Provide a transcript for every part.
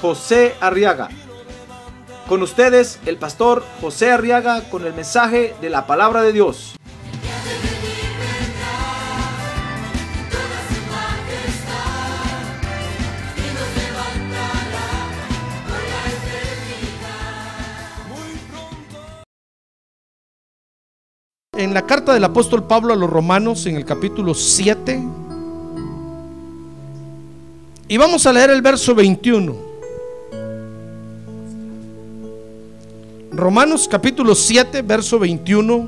José Arriaga. Con ustedes, el pastor José Arriaga con el mensaje de la palabra de Dios. En la carta del apóstol Pablo a los romanos, en el capítulo 7, y vamos a leer el verso 21. Romanos capítulo 7, verso 21.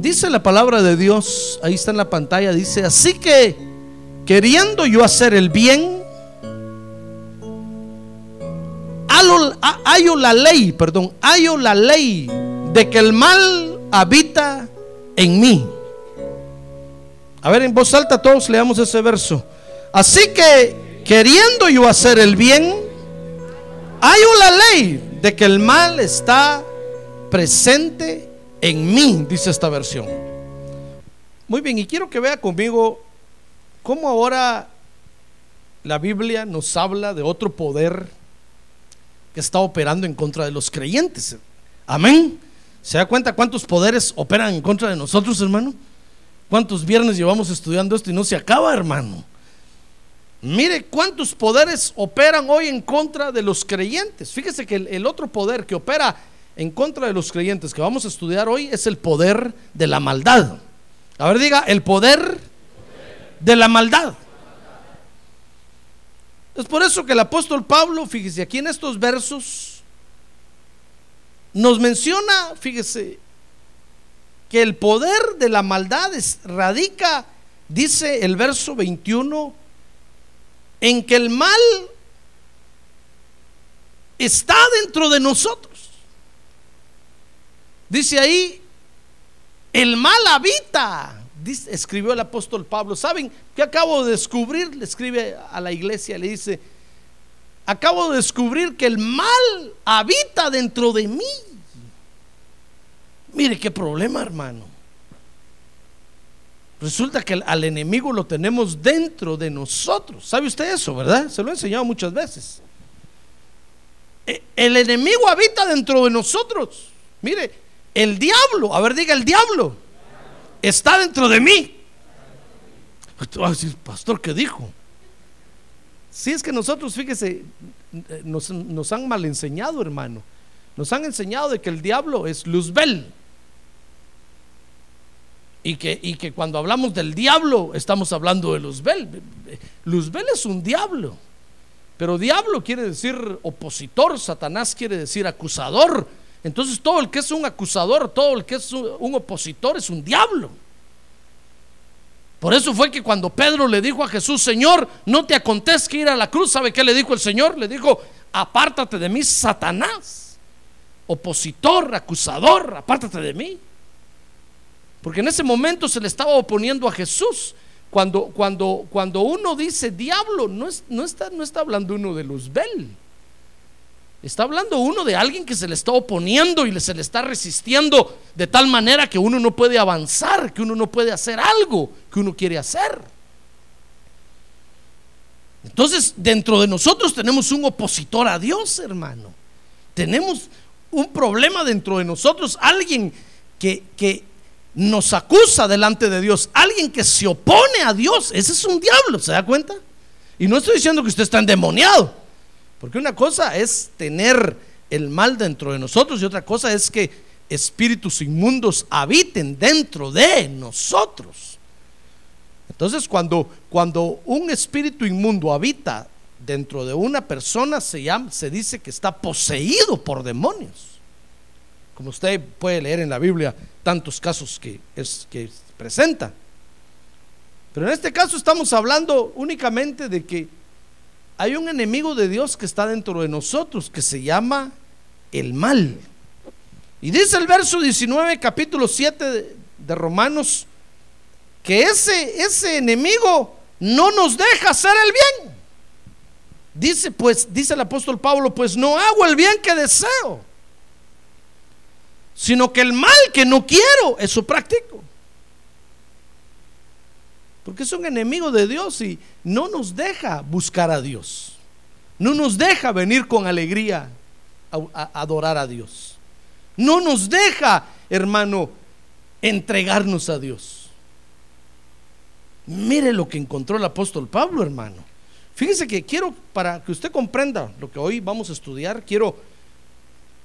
Dice la palabra de Dios, ahí está en la pantalla, dice, así que queriendo yo hacer el bien, hallo la ley, perdón, hallo la ley de que el mal habita en mí. A ver, en voz alta todos leamos ese verso. Así que queriendo yo hacer el bien, hay una ley de que el mal está presente en mí, dice esta versión. Muy bien, y quiero que vea conmigo cómo ahora la Biblia nos habla de otro poder que está operando en contra de los creyentes. Amén. ¿Se da cuenta cuántos poderes operan en contra de nosotros, hermano? ¿Cuántos viernes llevamos estudiando esto y no se acaba, hermano? Mire cuántos poderes operan hoy en contra de los creyentes. Fíjese que el, otro poder que opera en contra de los creyentes que vamos a estudiar hoy es el poder de la maldad. A ver, diga, el poder de la maldad. Es por eso que el apóstol Pablo, fíjese, aquí en estos versos, nos menciona, fíjese, que el poder de la maldad radica, dice el verso 21, en que el mal está dentro de nosotros. Dice ahí, el mal habita, dice, escribió el apóstol Pablo. ¿Saben qué acabo de descubrir? Le escribe a la iglesia, le dice, acabo de descubrir que el mal habita dentro de mí. Mire qué problema, hermano. Resulta que al enemigo lo tenemos dentro de nosotros. ¿Sabe usted eso, verdad? Se lo he enseñado muchas veces. E, el enemigo habita dentro de nosotros. Mire, el diablo, a ver, diga el diablo, está dentro de mí. Pastor, ¿qué dijo? Si es que nosotros, fíjese, nos, nos han mal enseñado, hermano. Nos han enseñado de que el diablo es Luzbel. Y que, y que cuando hablamos del diablo, estamos hablando de Luzbel. Luzbel es un diablo. Pero diablo quiere decir opositor, Satanás quiere decir acusador. Entonces todo el que es un acusador, todo el que es un opositor es un diablo. Por eso fue que cuando Pedro le dijo a Jesús, Señor, no te acontezca ir a la cruz, ¿sabe qué le dijo el Señor? Le dijo, apártate de mí, Satanás. Opositor, acusador, apártate de mí. Porque en ese momento se le estaba oponiendo a Jesús. Cuando, cuando, cuando uno dice diablo, no, es, no, está, no está hablando uno de Luzbel. Está hablando uno de alguien que se le está oponiendo y se le está resistiendo de tal manera que uno no puede avanzar, que uno no puede hacer algo que uno quiere hacer. Entonces, dentro de nosotros tenemos un opositor a Dios, hermano. Tenemos un problema dentro de nosotros, alguien que, que nos acusa delante de Dios, alguien que se opone a Dios, ese es un diablo, ¿se da cuenta? Y no estoy diciendo que usted está endemoniado, porque una cosa es tener el mal dentro de nosotros y otra cosa es que espíritus inmundos habiten dentro de nosotros. Entonces, cuando, cuando un espíritu inmundo habita dentro de una persona, se, llama, se dice que está poseído por demonios como usted puede leer en la Biblia tantos casos que, es, que presenta. Pero en este caso estamos hablando únicamente de que hay un enemigo de Dios que está dentro de nosotros, que se llama el mal. Y dice el verso 19, capítulo 7 de, de Romanos, que ese, ese enemigo no nos deja hacer el bien. Dice pues, dice el apóstol Pablo, pues no hago el bien que deseo, sino que el mal que no quiero, eso practico. Porque es un enemigo de Dios y no nos deja buscar a Dios. No nos deja venir con alegría a, a adorar a Dios. No nos deja, hermano, entregarnos a Dios. Mire lo que encontró el apóstol Pablo, hermano. Fíjese que quiero, para que usted comprenda lo que hoy vamos a estudiar, quiero,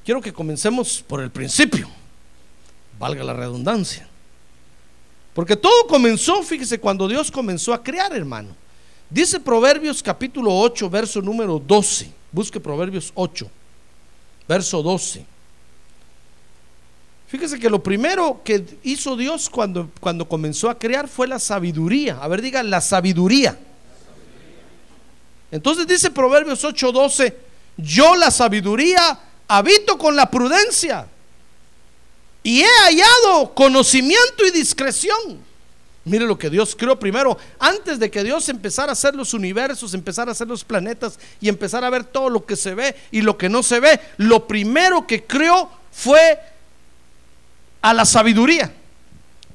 quiero que comencemos por el principio, valga la redundancia. Porque todo comenzó, fíjese, cuando Dios comenzó a crear, hermano. Dice Proverbios capítulo 8, verso número 12. Busque Proverbios 8, verso 12. Fíjese que lo primero que hizo Dios cuando, cuando comenzó a crear fue la sabiduría. A ver, diga la sabiduría. Entonces dice Proverbios 8:12, yo la sabiduría habito con la prudencia y he hallado conocimiento y discreción. Mire lo que Dios creó primero, antes de que Dios empezara a hacer los universos, empezara a hacer los planetas y empezar a ver todo lo que se ve y lo que no se ve, lo primero que creó fue a la sabiduría.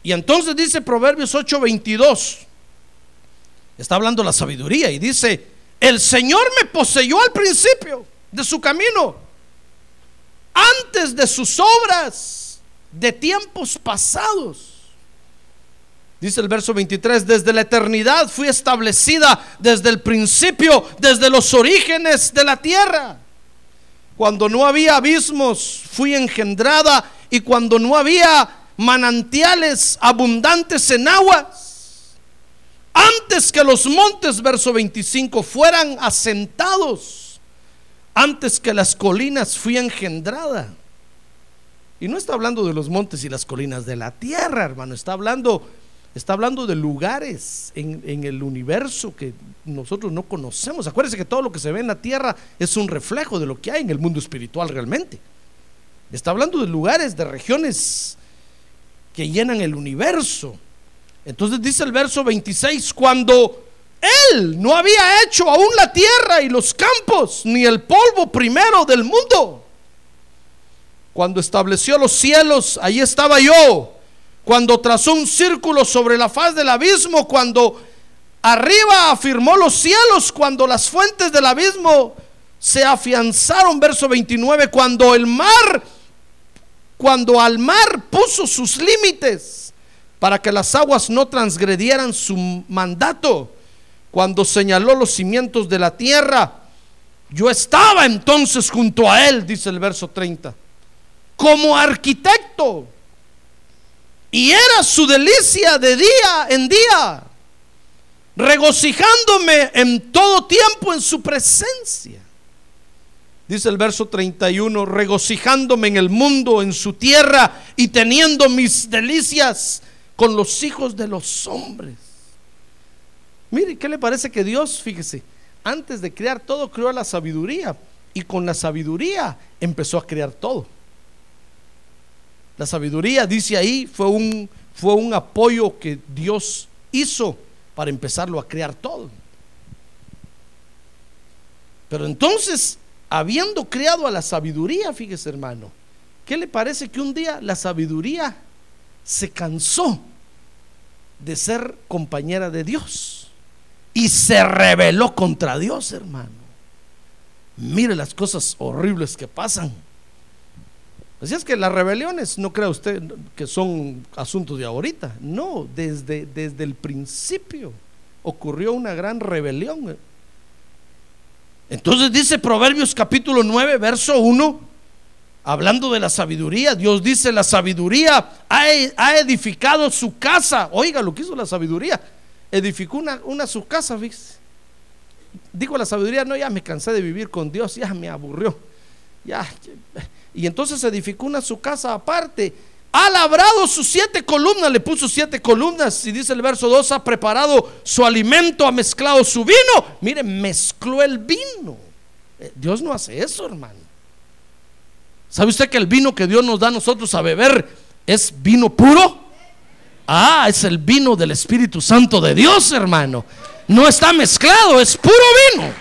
Y entonces dice Proverbios 8:22, está hablando la sabiduría y dice, el Señor me poseyó al principio de su camino, antes de sus obras de tiempos pasados. Dice el verso 23, desde la eternidad fui establecida desde el principio, desde los orígenes de la tierra. Cuando no había abismos, fui engendrada y cuando no había manantiales abundantes en aguas, antes que los montes, verso 25, fueran asentados, antes que las colinas fui engendrada. Y no está hablando de los montes y las colinas de la tierra, hermano, está hablando Está hablando de lugares en, en, el universo que nosotros no conocemos. Acuérdense que todo lo que se ve en la tierra es un reflejo de lo que hay en el mundo espiritual realmente. Está hablando de lugares, de regiones que llenan el universo. Entonces dice el verso 26, cuando Él no había hecho aún la tierra y los campos, ni el polvo primero del mundo. Cuando estableció los cielos, ahí estaba yo cuando trazó un círculo sobre la faz del abismo, cuando arriba afirmó los cielos, cuando las fuentes del abismo se afianzaron, verso 29, cuando el mar, cuando al mar puso sus límites para que las aguas no transgredieran su mandato, cuando señaló los cimientos de la tierra, yo estaba entonces junto a él, dice el verso 30, como arquitecto y era su delicia de día en día, regocijándome en todo tiempo en su presencia. Dice el verso 31, regocijándome en el mundo, en su tierra y teniendo mis delicias con los hijos de los hombres. Mire, ¿qué le parece que Dios, fíjese, antes de crear todo, creó la sabiduría y con la sabiduría empezó a crear todo? La sabiduría, dice ahí, fue un, fue un apoyo que Dios hizo para empezarlo a crear todo. Pero entonces, habiendo creado a la sabiduría, fíjese hermano, ¿qué le parece que un día la sabiduría se cansó de ser compañera de Dios y se rebeló contra Dios, hermano? Mire las cosas horribles que pasan. Así es que las rebeliones, no crea usted que son asuntos de ahorita. No, desde, desde el principio ocurrió una gran rebelión. Entonces dice Proverbios capítulo 9, verso 1, hablando de la sabiduría, Dios dice, la sabiduría ha, edificado su casa. Oiga lo que hizo la sabiduría. Edificó una, una su casa, ¿viste? Dijo la sabiduría, no, ya me cansé de vivir con Dios, ya me aburrió. Ya, y entonces edificó una su casa aparte ha labrado sus siete columnas, le puso siete columnas y dice el verso 2, ha preparado su alimento, ha mezclado su vino. Mire, mezcló el vino. Eh, Dios no hace eso, hermano. ¿Sabe usted que el vino que Dios nos da a nosotros a beber es vino puro? Ah, es el vino del Espíritu Santo de Dios, hermano. No está mezclado, es puro vino.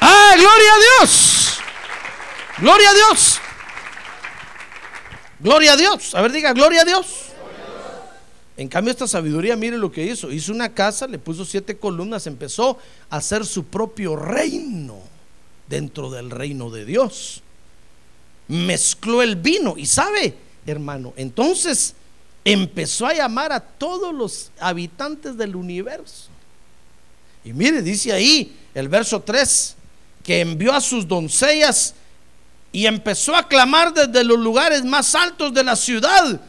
Ah, gloria a Dios. Gloria a Dios. Gloria a Dios. A ver, diga, gloria a Dios. En cambio, esta sabiduría, mire lo que hizo. Hizo una casa, le puso siete columnas, empezó a hacer su propio reino dentro del reino de Dios. Mezcló el vino y sabe, hermano, entonces empezó a llamar a todos los habitantes del universo. Y mire, dice ahí el verso 3, que envió a sus doncellas y empezó a clamar desde los lugares más altos de la ciudad.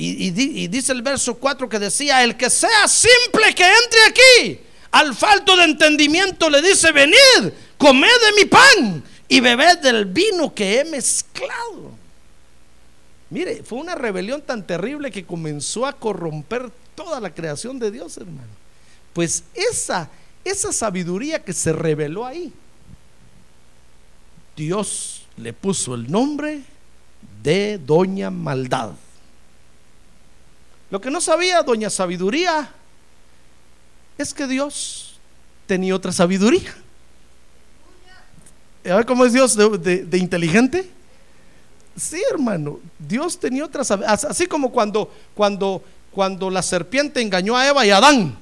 Y, dice el verso 4 que decía, el que sea simple que entre aquí, al falto de entendimiento le dice, venid, comed de mi pan y bebed del vino que he mezclado. Mire, fue una rebelión tan terrible que comenzó a corromper toda la creación de Dios, hermano. Pues esa, esa sabiduría que se reveló ahí, Dios le puso el nombre de Doña Maldad. Lo que no sabía Doña Sabiduría es que Dios tenía otra sabiduría. Cómo es Dios de, inteligente. Sí, hermano, Dios tenía otra sabiduría. Así como cuando, cuando, cuando la serpiente engañó a Eva y a Adán.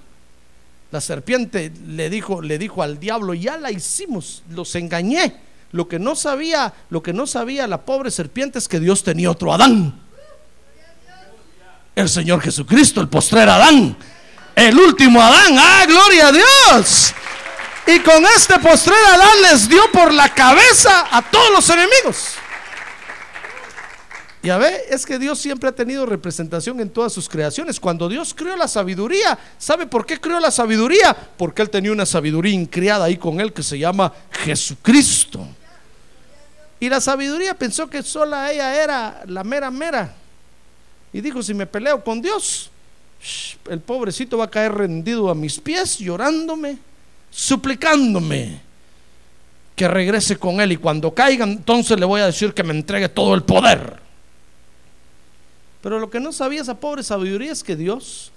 La serpiente le dijo, le dijo al diablo, ya la hicimos, los engañé. Lo que no sabía, lo que no sabía la pobre serpiente es que Dios tenía otro Adán. El Señor Jesucristo, el postrer Adán. El último Adán. Ah, gloria a Dios. Y con este postrer Adán les dio por la cabeza a todos los enemigos. Y a ver, es que Dios siempre ha tenido representación en todas sus creaciones. Cuando Dios creó la sabiduría, ¿sabe por qué creó la sabiduría? Porque Él tenía una sabiduría increada ahí con Él que se llama Jesucristo. Y la sabiduría pensó que sola ella era la mera mera. Y dijo, si me peleo con Dios, el pobrecito va a caer rendido a mis pies, llorándome, suplicándome que regrese con él. Y cuando caiga, entonces le voy a decir que me entregue todo el poder. Pero lo que no sabía esa pobre sabiduría es que Dios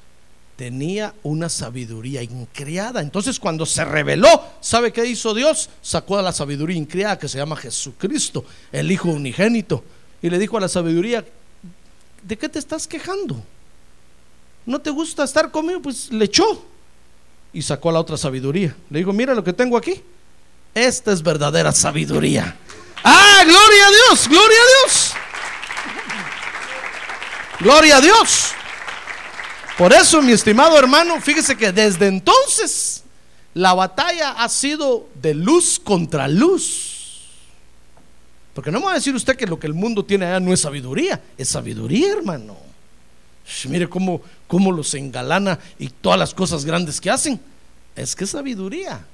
tenía una sabiduría increada. Entonces cuando se reveló, ¿sabe qué hizo Dios? Sacó a la sabiduría increada que se llama Jesucristo, el Hijo unigénito, y le dijo a la sabiduría, ¿de qué te estás quejando? ¿No te gusta estar conmigo? Pues le echó y sacó a la otra sabiduría. Le dijo, mira lo que tengo aquí. Esta es verdadera sabiduría. Ah, gloria a Dios, gloria a Dios. Gloria a Dios. Por eso, mi estimado hermano, fíjese que desde entonces la batalla ha sido de luz contra luz. Porque no me va a decir usted que lo que el mundo tiene allá no es sabiduría, es sabiduría, hermano. mire cómo, cómo los engalana y todas las cosas grandes que hacen. Es que es sabiduría.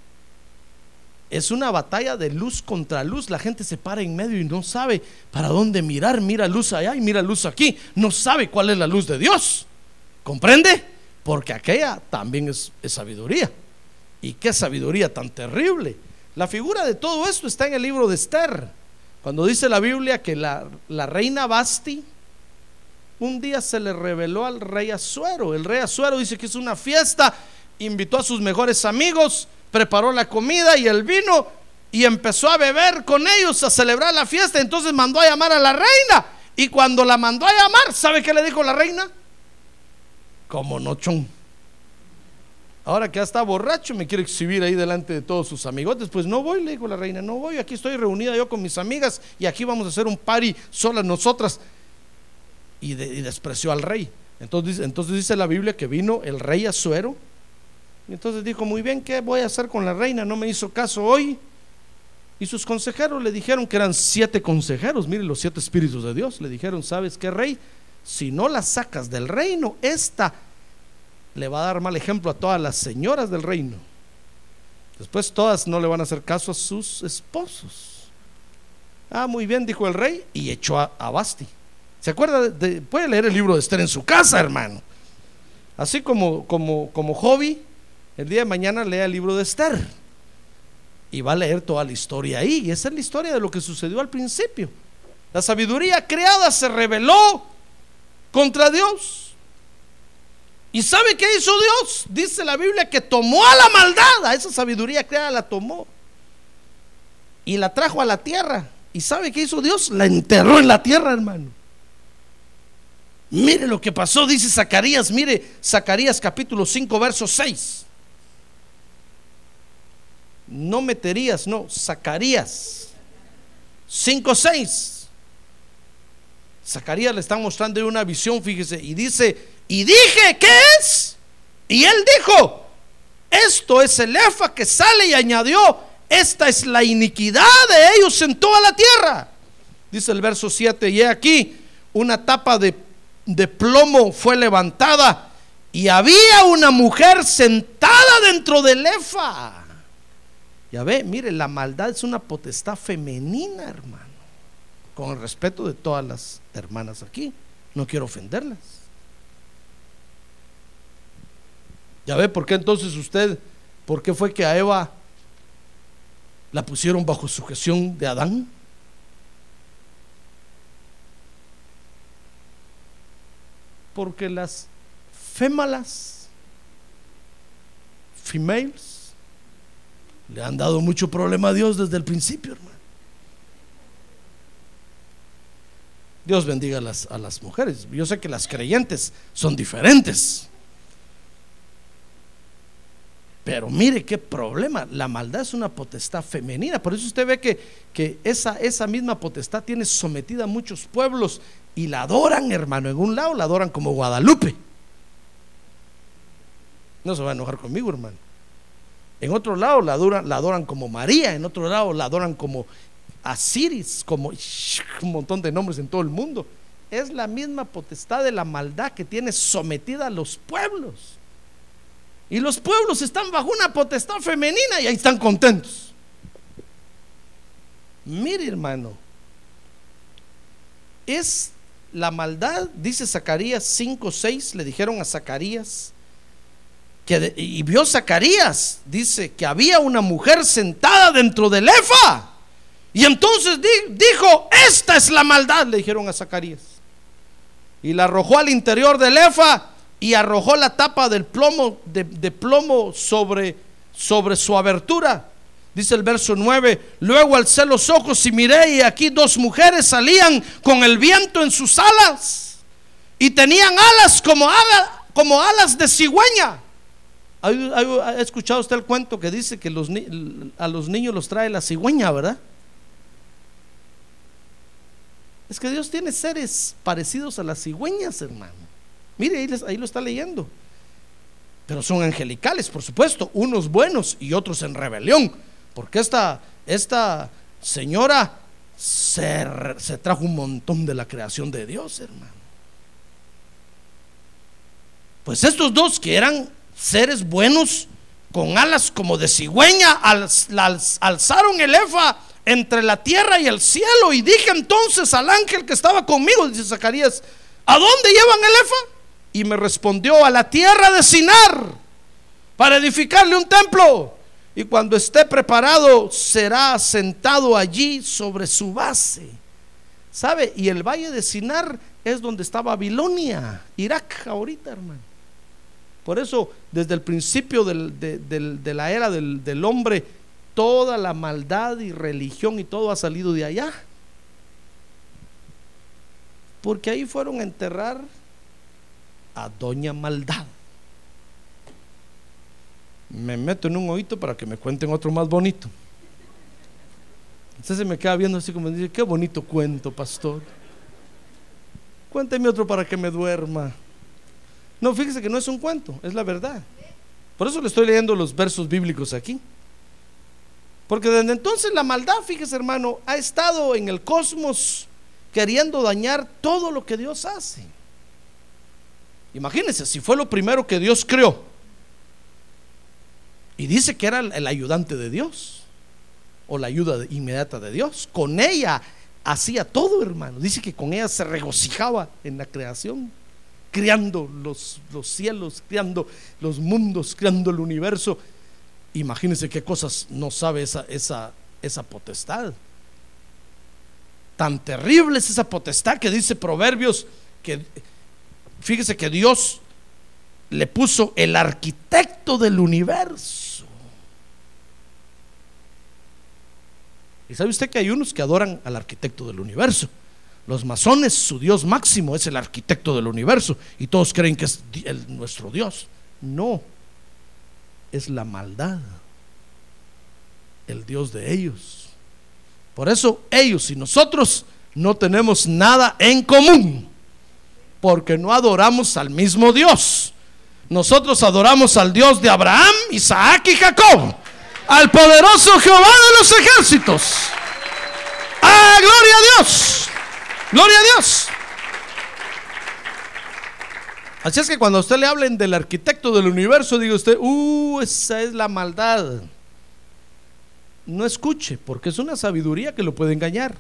Es una batalla de luz contra luz. La gente se para en medio y no sabe para dónde mirar. Mira luz allá y mira luz aquí. No sabe cuál es la luz de Dios. ¿Comprende? Porque aquella también es, sabiduría. Y qué sabiduría tan terrible. La figura de todo esto está en el libro de Esther. Cuando dice la Biblia que la, la reina Basti un día se le reveló al rey Azuero. El rey Azuero dice que es una fiesta, invitó a sus mejores amigos preparó la comida y el vino y empezó a beber con ellos, a celebrar la fiesta. Entonces mandó a llamar a la reina. Y cuando la mandó a llamar, ¿sabe qué le dijo la reina? Como nochón. Ahora que ya está borracho, me quiere exhibir ahí delante de todos sus amigotes. Pues no voy, le dijo la reina, no voy. Aquí estoy reunida yo con mis amigas y aquí vamos a hacer un party solas nosotras. Y, despreció al rey. Entonces, entonces dice la Biblia que vino el rey Azuero y entonces dijo, muy bien, ¿qué voy a hacer con la reina? No me hizo caso hoy. Y sus consejeros le dijeron que eran siete consejeros, miren los siete espíritus de Dios. Le dijeron, ¿sabes qué, rey? Si no la sacas del reino, esta le va a dar mal ejemplo a todas las señoras del reino. Después todas no le van a hacer caso a sus esposos. Ah, muy bien, dijo el rey, y echó a, Basti. ¿Se acuerda? De, puede leer el libro de Esther en su casa, hermano. Así como, como, como hobby, el día de mañana lea el libro de Esther. Y va a leer toda la historia ahí. Y esa es la historia de lo que sucedió al principio. La sabiduría creada se rebeló contra Dios. ¿Y sabe qué hizo Dios? Dice la Biblia que tomó a la maldad, a esa sabiduría creada la tomó y la trajo a la tierra. ¿Y sabe qué hizo Dios? La enterró en la tierra, hermano. Mire lo que pasó, dice Zacarías, mire Zacarías capítulo 5, verso 6. No meterías, no, Zacarías 5, 6. Zacarías le está mostrando una visión, fíjese, y dice, y dije, ¿qué es? Y él dijo, esto es el efa que sale y añadió, esta es la iniquidad de ellos en toda la tierra. Dice el verso 7, y he aquí, una tapa de, de plomo fue levantada y había una mujer sentada dentro del efa. Ya ve, mire, la maldad es una potestad femenina, hermano. Con el respeto de todas las hermanas aquí. No quiero ofenderlas. Ya ve, ¿por qué entonces usted, por qué fue que a Eva la pusieron bajo sujeción de Adán? Porque las fémalas, females, le han dado mucho problema a Dios desde el principio, hermano. Dios bendiga a las, a las mujeres. Yo sé que las creyentes son diferentes. Pero mire qué problema, la maldad es una potestad femenina, por eso usted ve que, que esa, esa misma potestad tiene sometida a muchos pueblos y la adoran, hermano, en un lado la adoran como Guadalupe. No se va a enojar conmigo, hermano. En otro lado la adoran, la como María, en otro lado la adoran como Asiris, como un montón de nombres en todo el mundo. Es la misma potestad de la maldad que tiene sometida a los pueblos. Y los pueblos están bajo una potestad femenina y ahí están contentos. Mire, hermano, es la maldad, dice Zacarías 5, 6, le dijeron a Zacarías, que y vio Zacarías, dice que había una mujer sentada dentro del efa. Y entonces dijo, esta es la maldad, le dijeron a Zacarías. Y la arrojó al interior del efa y arrojó la tapa del plomo, de, plomo sobre, sobre su abertura. Dice el verso 9, luego alcé los ojos y miré y aquí dos mujeres salían con el viento en sus alas y tenían alas como, como alas de cigüeña. ¿Ha escuchado usted el cuento que dice que a los niños los trae la cigüeña, verdad? Es que Dios tiene seres parecidos a las cigüeñas, hermano. Mire, ahí, lo está leyendo. Pero son angelicales, por supuesto, unos buenos y otros en rebelión. Porque esta, esta señora se, se trajo un montón de la creación de Dios, hermano. Pues estos dos que eran seres buenos, con alas como de cigüeña, alzaron el efa entre la tierra y el cielo. Y dije entonces al ángel que estaba conmigo, dice Zacarías, ¿a dónde llevan el efa? y me respondió a la tierra de Sinar para edificarle un templo. Y cuando esté preparado, será sentado allí sobre su base. ¿Sabe? Y el valle de Sinar es donde está Babilonia, Irak ahorita, hermano. Por eso, desde el principio de, la era del, hombre, toda la maldad y religión y todo ha salido de allá. Porque ahí fueron a enterrar a Doña Maldad. Me meto en un oído para que me cuenten otro más bonito. Entonces se me queda viendo así como dice, qué bonito cuento, pastor. Cuénteme otro para que me duerma. No, fíjese que no es un cuento, es la verdad. Por eso le estoy leyendo los versos bíblicos aquí. Porque desde entonces la maldad, fíjese hermano, ha estado en el cosmos queriendo dañar todo lo que Dios hace. Imagínense, si fue lo primero que Dios creó. Y dice que era el ayudante de Dios. O la ayuda inmediata de Dios. Con ella hacía todo, hermano. Dice que con ella se regocijaba en la creación, creando los, los cielos, creando los mundos, creando el universo. Imagínense qué cosas no sabe esa, esa, esa potestad. Tan terrible es esa potestad que dice Proverbios que fíjese que Dios le puso el arquitecto del universo. Y sabe usted que hay unos que adoran al arquitecto del universo. Los masones, su Dios máximo es el arquitecto del universo y todos creen que es nuestro Dios. No, es la maldad, el Dios de ellos. Por eso ellos y nosotros no tenemos nada en común, porque no adoramos al mismo Dios. Nosotros adoramos al Dios de Abraham, Isaac y Jacob, al poderoso Jehová de los ejércitos. ¡Ah, gloria a Dios! ¡Gloria a Dios! Así es que cuando a usted le hablen del arquitecto del universo, diga usted, uh, esa es la maldad. No escuche, porque es una sabiduría que lo puede engañar,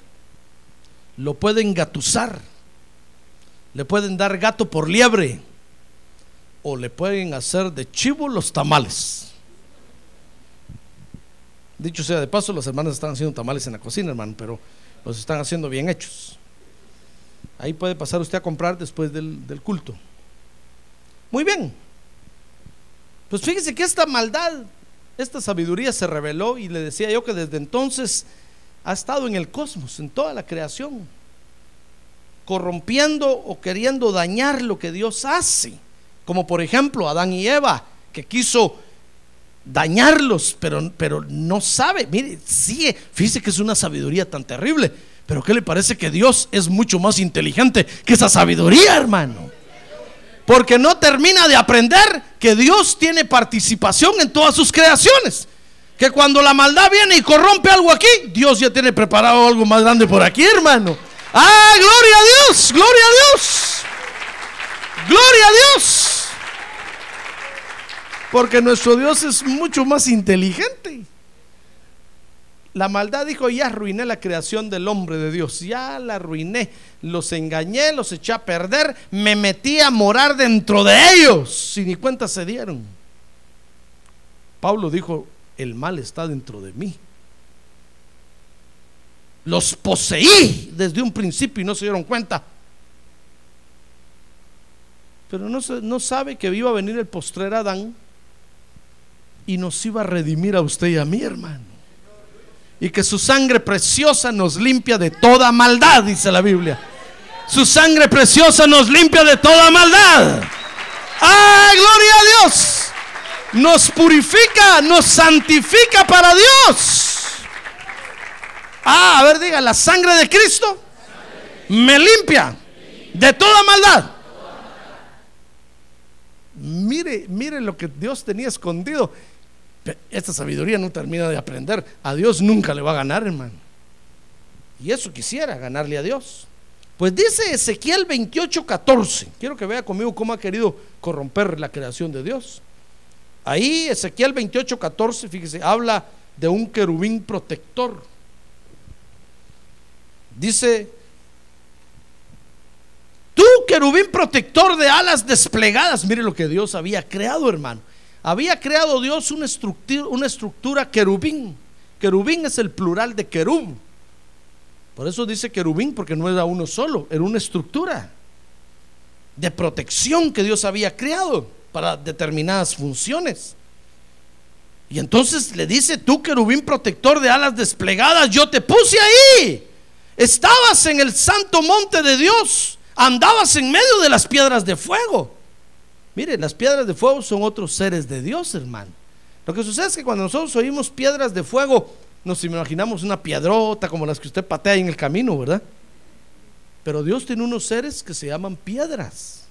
lo puede engatusar, le pueden dar gato por liebre, o le pueden hacer de chivo los tamales. Dicho sea de paso, las hermanas están haciendo tamales en la cocina, hermano, pero los están haciendo bien hechos. Ahí puede pasar usted a comprar después del, del culto. Muy bien. Pues fíjese que esta maldad, esta sabiduría se reveló y le decía yo que desde entonces ha estado en el cosmos, en toda la creación, corrompiendo o queriendo dañar lo que Dios hace. Como por ejemplo Adán y Eva, que quiso dañarlos, pero, pero no sabe. Mire, sigue, fíjese que es una sabiduría tan terrible. Pero ¿qué le parece que Dios es mucho más inteligente que esa sabiduría, hermano? Porque no termina de aprender que Dios tiene participación en todas sus creaciones. Que cuando la maldad viene y corrompe algo aquí, Dios ya tiene preparado algo más grande por aquí, hermano. Ah, gloria a Dios, gloria a Dios. Gloria a Dios. Porque nuestro Dios es mucho más inteligente. La maldad dijo, ya arruiné la creación del hombre de Dios, ya la arruiné, los engañé, los eché a perder, me metí a morar dentro de ellos y ni cuenta se dieron. Pablo dijo, el mal está dentro de mí. Los poseí desde un principio y no se dieron cuenta. Pero no, no sabe que iba a venir el postrer Adán y nos iba a redimir a usted y a mí, hermano y que su sangre preciosa nos limpia de toda maldad, dice la Biblia. Su sangre preciosa nos limpia de toda maldad. ¡Ah, gloria a Dios! Nos purifica, nos santifica para Dios. Ah, a ver, diga, la sangre de Cristo me limpia de toda maldad. Mire, mire lo que Dios tenía escondido esta sabiduría no termina de aprender. A Dios nunca le va a ganar, hermano. Y eso quisiera, ganarle a Dios. Pues dice Ezequiel 28, 14. Quiero que vea conmigo cómo ha querido corromper la creación de Dios. Ahí Ezequiel 28, 14, fíjese, habla de un querubín protector. Dice, tú querubín protector de alas desplegadas, mire lo que Dios había creado, hermano. Había creado Dios una estructura, querubín. Querubín es el plural de querub. Por eso dice querubín, porque no era uno solo, era una estructura de protección que Dios había creado para determinadas funciones. Y entonces le dice, tú querubín protector de alas desplegadas, yo te puse ahí. Estabas en el santo monte de Dios, andabas en medio de las piedras de fuego. Mire, las piedras de fuego son otros seres de Dios, hermano. Lo que sucede es que cuando nosotros oímos piedras de fuego, nos imaginamos una piedrota como las que usted patea en el camino, ¿verdad? Pero Dios tiene unos seres que se llaman piedras.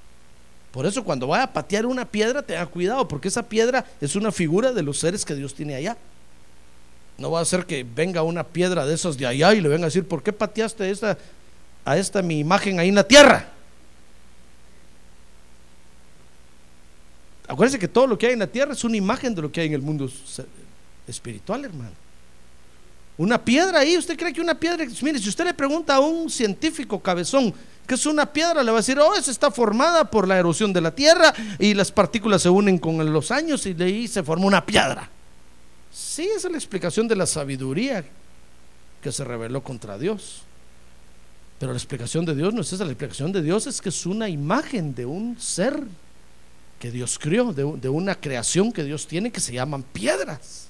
Por eso cuando vaya a patear una piedra, tenga cuidado, porque esa piedra es una figura de los seres que Dios tiene allá. No va a ser que venga una piedra de esas de allá y le venga a decir, ¿por qué pateaste esta, a esta mi imagen ahí en la tierra? Acuérdense que todo lo que hay en la tierra es una imagen de lo que hay en el mundo espiritual, hermano. Una piedra ahí, ¿usted cree que una piedra? Mire, si usted le pregunta a un científico cabezón que es una piedra, le va a decir, oh, esa está formada por la erosión de la tierra y las partículas se unen con los años y de ahí se forma una piedra. Sí, esa es la explicación de la sabiduría que se reveló contra Dios. Pero la explicación de Dios no es esa, la explicación de Dios es que es una imagen de un ser que Dios crió, de, de una creación que Dios tiene que se llaman piedras.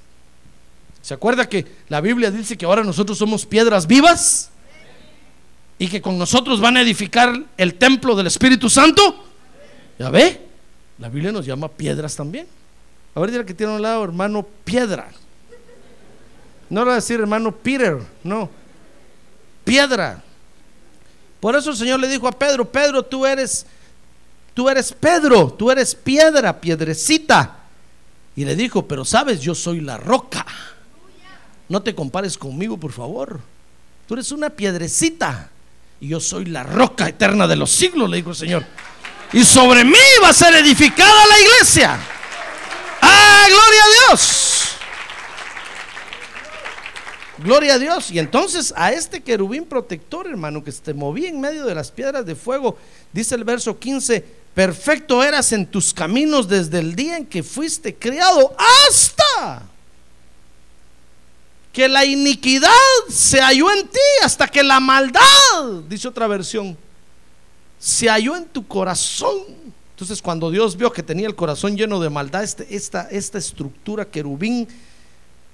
¿Se acuerda que la Biblia dice que ahora nosotros somos piedras vivas? Y que con nosotros van a edificar el templo del Espíritu Santo. ¿Ya ve? La Biblia nos llama piedras también. A ver, dirá que tiene a un lado, hermano, piedra. No le va a decir hermano Peter, no. Piedra. Por eso el Señor le dijo a Pedro, Pedro, tú eres, tú eres Pedro, tú eres piedra, piedrecita. Y le dijo, pero sabes, yo soy la roca. No te compares conmigo, por favor. Tú eres una piedrecita y yo soy la roca eterna de los siglos, le dijo el Señor. Y sobre mí va a ser edificada la iglesia. ¡Ah, gloria a Dios! Gloria a Dios. Y entonces a este querubín protector, hermano, que se movía en medio de las piedras de fuego, dice el verso 15, perfecto eras en tus caminos desde el día en que fuiste criado hasta que la iniquidad se halló en ti hasta que la maldad, dice otra versión, se halló en tu corazón. Entonces cuando Dios vio que tenía el corazón lleno de maldad, este, esta, esta estructura querubín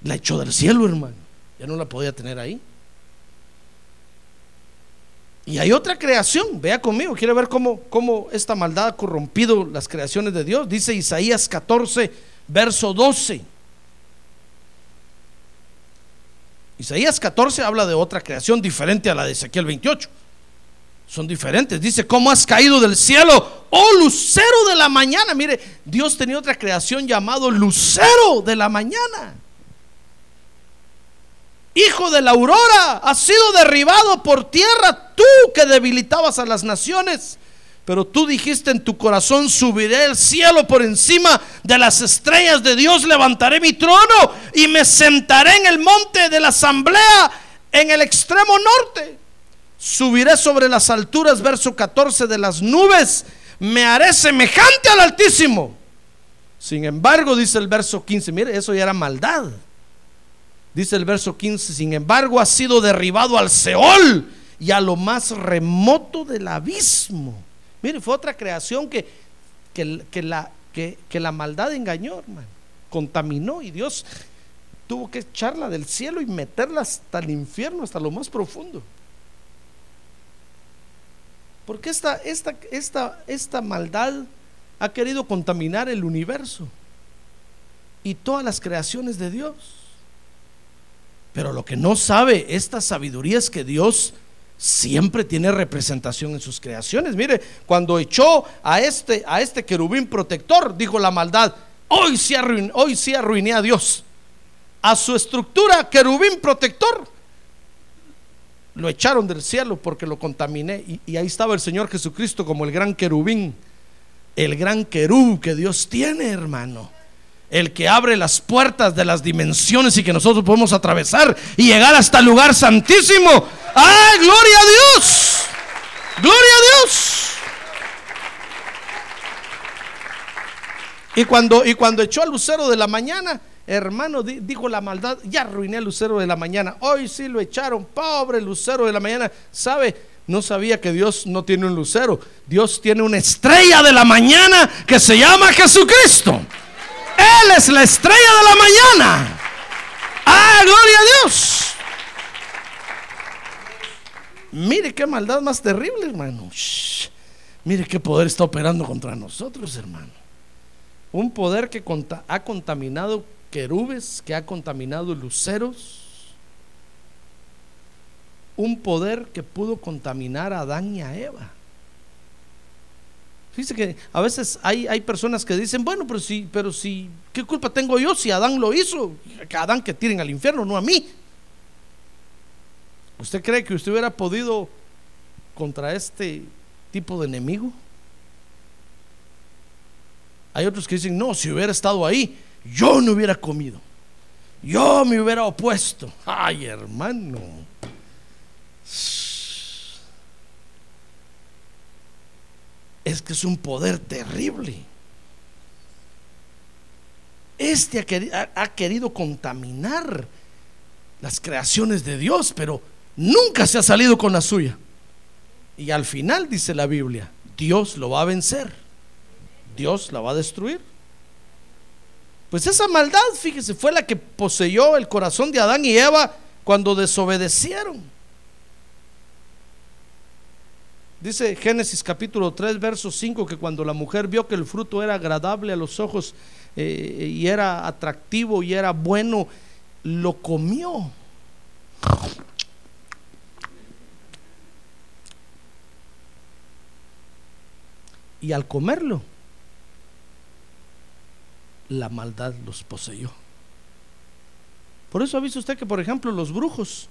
la echó del cielo, hermano. Ya no la podía tener ahí. Y hay otra creación, vea conmigo, quiere ver cómo, cómo esta maldad ha corrompido las creaciones de Dios. Dice Isaías 14, verso 12. Isaías 14 habla de otra creación diferente a la de Ezequiel 28. Son diferentes. Dice, ¿cómo has caído del cielo? Oh, lucero de la mañana. Mire, Dios tenía otra creación llamado lucero de la mañana. Hijo de la aurora, has sido derribado por tierra, tú que debilitabas a las naciones. Pero tú dijiste en tu corazón, subiré el cielo por encima de las estrellas de Dios, levantaré mi trono y me sentaré en el monte de la asamblea en el extremo norte. Subiré sobre las alturas, verso 14, de las nubes, me haré semejante al Altísimo. Sin embargo, dice el verso 15, mire, eso ya era maldad. Dice el verso 15, sin embargo, ha sido derribado al Seol y a lo más remoto del abismo. Mire, fue otra creación que, que, la, que, la maldad engañó, hermano. Contaminó y Dios tuvo que echarla del cielo y meterla hasta el infierno, hasta lo más profundo. Porque esta, esta, esta, esta maldad ha querido contaminar el universo y todas las creaciones de Dios. Pero lo que no sabe esta sabiduría es que Dios siempre tiene representación en sus creaciones. Mire, cuando echó a este, a este querubín protector, dijo la maldad, hoy sí, hoy sí arruiné a Dios. A su estructura, querubín protector, lo echaron del cielo porque lo contaminé. Y, y ahí estaba el Señor Jesucristo como el gran querubín, el gran querub que Dios tiene, hermano el que abre las puertas de las dimensiones y que nosotros podemos atravesar y llegar hasta el lugar santísimo. ¡Ay, gloria a Dios! ¡Gloria a Dios! Y cuando, y cuando echó al lucero de la mañana, hermano, dijo la maldad, ya arruiné al lucero de la mañana. Hoy sí lo echaron, pobre lucero de la mañana. ¿Sabe? No sabía que Dios no tiene un lucero. Dios tiene una estrella de la mañana que se llama Jesucristo. Él es la estrella de la mañana. ¡Ah, gloria a Dios! Mire qué maldad más terrible, hermano. Mire qué poder está operando contra nosotros, hermano. Un poder que ha contaminado querubes, que ha contaminado luceros. Un poder que pudo contaminar a Adán y a Eva. Fíjese que a veces hay, hay personas que dicen, bueno, pero si, pero si, ¿qué culpa tengo yo si Adán lo hizo? Que Adán que tiren al infierno, no a mí. ¿Usted cree que usted hubiera podido contra este tipo de enemigo? Hay otros que dicen, no, si hubiera estado ahí, yo no hubiera comido. Yo me hubiera opuesto. Ay, hermano. Es que es un poder terrible. Este ha querido, contaminar las creaciones de Dios, pero nunca se ha salido con la suya. Y al final dice la Biblia, Dios lo va a vencer. Dios la va a destruir. Pues esa maldad, fíjese, fue la que poseyó el corazón de Adán y Eva cuando desobedecieron. Dice Génesis capítulo 3, verso 5, que cuando la mujer vio que el fruto era agradable a los ojos eh, y era atractivo y era bueno, lo comió. Y al comerlo, la maldad los poseyó. Por eso ha visto usted que, por ejemplo, los brujos,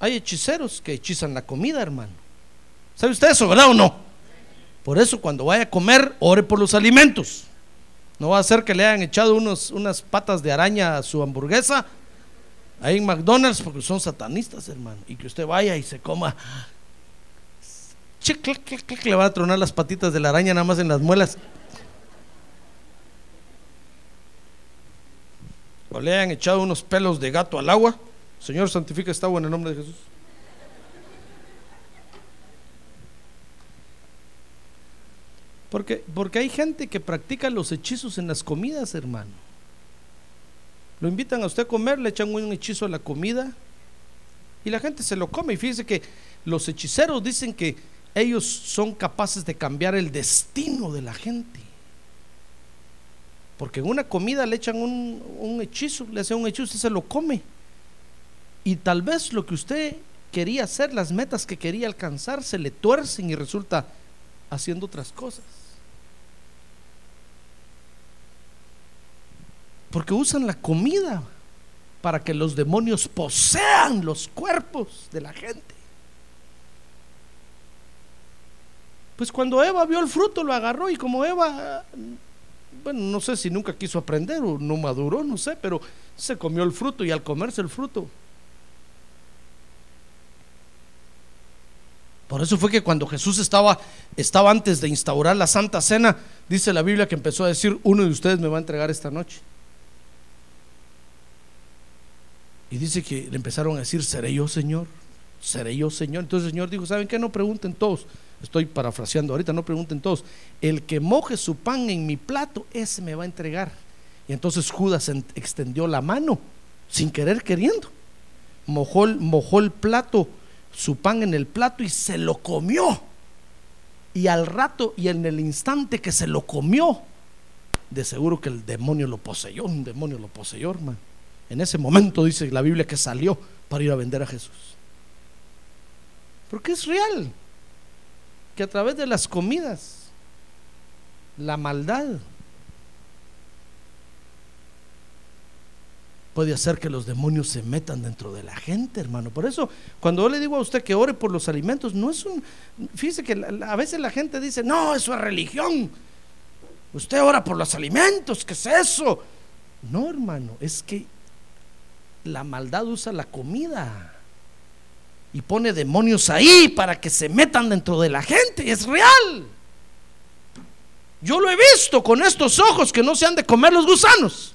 hay hechiceros que hechizan la comida, hermano. ¿Sabe usted eso, verdad o no? Por eso cuando vaya a comer, ore por los alimentos. No va a ser que le hayan echado unos, unas patas de araña a su hamburguesa ahí en McDonald's porque son satanistas, hermano. Y que usted vaya y se coma. Chic, clic, le va a tronar las patitas de la araña nada más en las muelas. O le hayan echado unos pelos de gato al agua. Señor, santifica esta agua en el nombre de Jesús. Porque, porque hay gente que practica los hechizos en las comidas, hermano. Lo invitan a usted a comer, le echan un hechizo a la comida y la gente se lo come. Y fíjese que los hechiceros dicen que ellos son capaces de cambiar el destino de la gente. Porque en una comida le echan un, un hechizo, le hacen un hechizo, usted se lo come. Y tal vez lo que usted quería hacer, las metas que quería alcanzar, se le tuercen y resulta haciendo otras cosas. Porque usan la comida para que los demonios posean los cuerpos de la gente. Pues cuando Eva vio el fruto lo agarró y como Eva, bueno, no sé si nunca quiso aprender o no maduró, no sé, pero se comió el fruto y al comerse el fruto. Por eso fue que cuando Jesús estaba, estaba antes de instaurar la Santa Cena, dice la Biblia que empezó a decir, uno de ustedes me va a entregar esta noche. Y dice que le empezaron a decir, ¿seré yo, Señor? ¿Seré yo, Señor? Entonces el Señor dijo, ¿saben qué? No pregunten todos. Estoy parafraseando ahorita, no pregunten todos. El que moje su pan en mi plato, ese me va a entregar. Y entonces Judas en- extendió la mano, sin querer queriendo. Mojó, mojó el plato, su pan en el plato y se lo comió. Y al rato y en el instante que se lo comió, de seguro que el demonio lo poseyó, un demonio lo poseyó, hermano. En ese momento dice la Biblia que salió para ir a vender a Jesús. Porque es real que a través de las comidas, la maldad puede hacer que los demonios se metan dentro de la gente, hermano. Por eso, cuando yo le digo a usted que ore por los alimentos, no es un... Fíjese que a veces la gente dice, no, eso es religión. Usted ora por los alimentos, ¿qué es eso? No, hermano, es que la maldad usa la comida y pone demonios ahí para que se metan dentro de la gente. Es real. Yo lo he visto con estos ojos que no se han de comer los gusanos.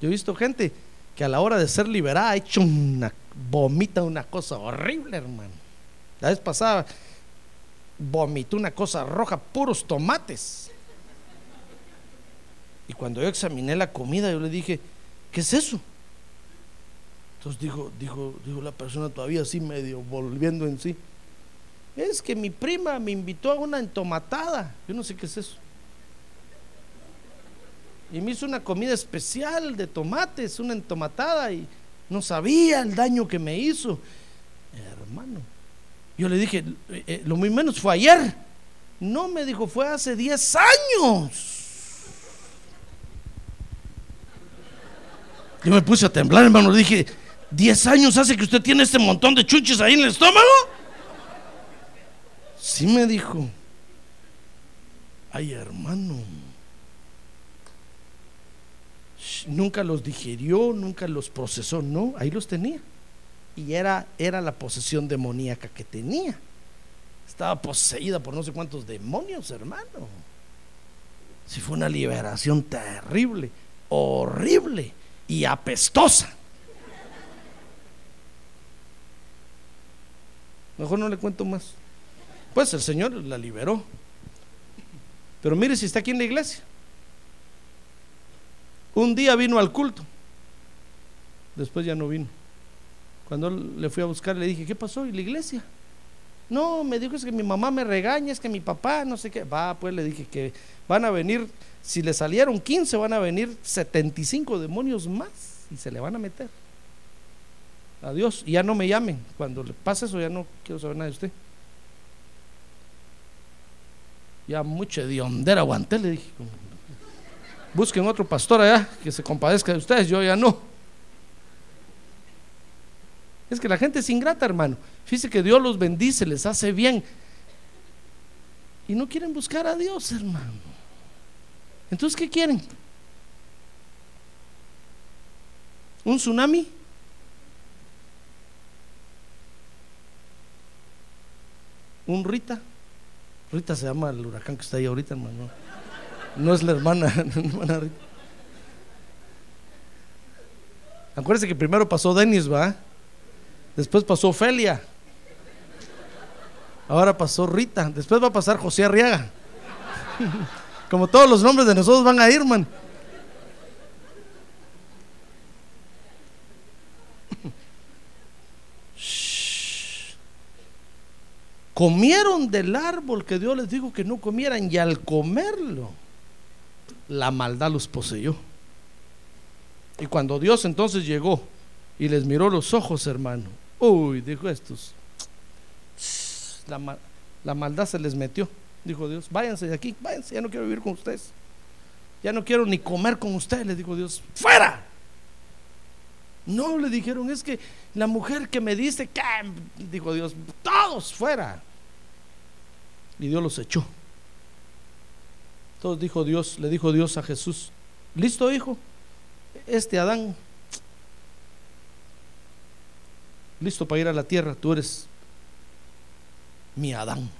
Yo he visto gente que a la hora de ser liberada ha hecho una vomita una cosa horrible, hermano. La vez pasada vomitó una cosa roja, puros tomates. Y cuando yo examiné la comida, yo le dije, ¿qué es eso? Entonces dijo, dijo, dijo la persona todavía así medio volviendo en sí. Es que mi prima me invitó a una entomatada. Yo no sé qué es eso. Y me hizo una comida especial de tomates, una entomatada, y no sabía el daño que me hizo. Hermano, yo le dije, eh, eh, lo muy menos fue ayer. No, me dijo, fue hace 10 años. Yo me puse a temblar, hermano. Le dije, ¿10 años hace que usted tiene este montón de chuches ahí en el estómago? Sí me dijo. Ay, hermano. nunca los digirió, nunca los procesó, no, ahí los tenía. Y era, era la posesión demoníaca que tenía. Estaba poseída por no sé cuántos demonios, hermano. Si fue una liberación terrible, horrible y apestosa. Mejor no le cuento más. Pues el Señor la liberó. Pero mire si está aquí en la iglesia. Un día vino al culto. Después ya no vino. Cuando le fui a buscar le dije, ¿qué pasó? ¿Y la iglesia? No, me dijo es que mi mamá me regaña, es que mi papá, no sé qué. Va, pues le dije que van a venir, si le salieron 15, van a venir 75 demonios más y se le van a meter. Adiós. Y ya no me llamen. Cuando le pase eso, ya no quiero saber nada de usted. Ya mucho de hondera aguanté, le dije. Busquen otro pastor allá que se compadezca de ustedes, yo ya no. Es que la gente es ingrata, hermano. Fíjese que Dios los bendice, les hace bien. Y no quieren buscar a Dios, hermano. Entonces, ¿qué quieren? ¿Un tsunami? ¿Un Rita? Rita se llama el huracán que está ahí ahorita, hermano. No es la hermana, la hermana Rita. Acuérdense que primero pasó Denis, ¿va? Después pasó Ofelia. Ahora pasó Rita. Después va a pasar José Arriaga. Como todos los nombres de nosotros van a ir, man. Comieron del árbol que Dios les dijo que no comieran y al comerlo, la maldad los poseyó. Y cuando Dios entonces llegó y les miró los ojos, hermano, uy, dijo estos, la, la maldad se les metió. Dijo Dios, váyanse de aquí, váyanse, ya no quiero vivir con ustedes. Ya no quiero ni comer con ustedes, les dijo Dios, fuera. No, le dijeron, es que la mujer que me dice que, dijo Dios, todos fuera. Y Dios los echó. Entonces dijo Dios, le dijo Dios a Jesús, listo hijo, este Adán, listo para ir a la tierra, tú eres mi Adán.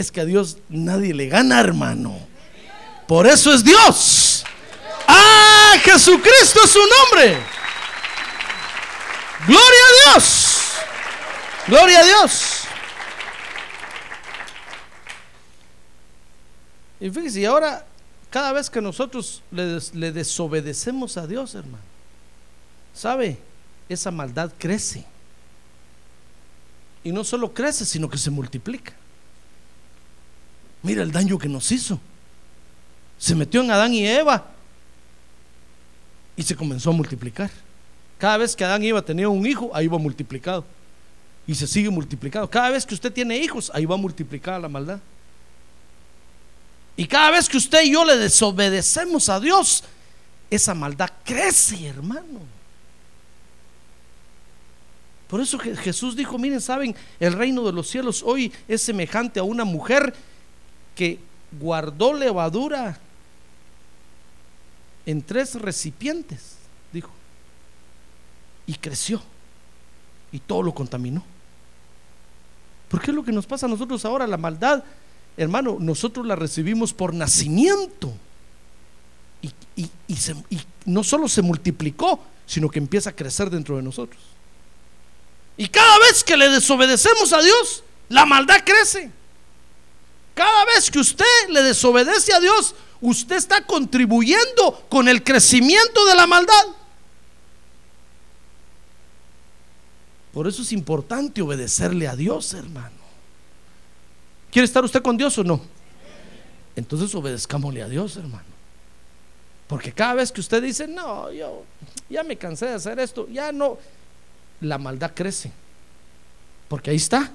Es que a Dios nadie le gana, hermano. Por eso es Dios. Ah, Jesucristo es su nombre. Gloria a Dios. Gloria a Dios. Y fíjese, ahora cada vez que nosotros le, le, desobedecemos a Dios, hermano, ¿sabe? Esa maldad crece. Y no solo crece, sino que se multiplica. Mira el daño que nos hizo. Se metió en Adán y Eva y se comenzó a multiplicar. Cada vez que Adán y Eva tenían un hijo, ahí va multiplicado. Y se sigue multiplicando. Cada vez que usted tiene hijos, ahí va multiplicada la maldad. Y cada vez que usted y yo le desobedecemos a Dios, esa maldad crece, hermano. Por eso Jesús dijo, miren, saben, el reino de los cielos hoy es semejante a una mujer que guardó levadura en tres recipientes, dijo, y creció, y todo lo contaminó. ¿Por qué es lo que nos pasa a nosotros ahora? La maldad, hermano, nosotros la recibimos por nacimiento. Y, y no solo se multiplicó, sino que empieza a crecer dentro de nosotros. Y cada vez que le desobedecemos a Dios, la maldad crece. Cada vez que usted le desobedece a Dios, usted está contribuyendo con el crecimiento de la maldad. Por eso es importante obedecerle a Dios, hermano. ¿Quiere estar usted con Dios o no? Entonces obedezcámosle a Dios, hermano. Porque cada vez que usted dice, no, yo ya me cansé de hacer esto, ya no, la maldad crece. Porque ahí está.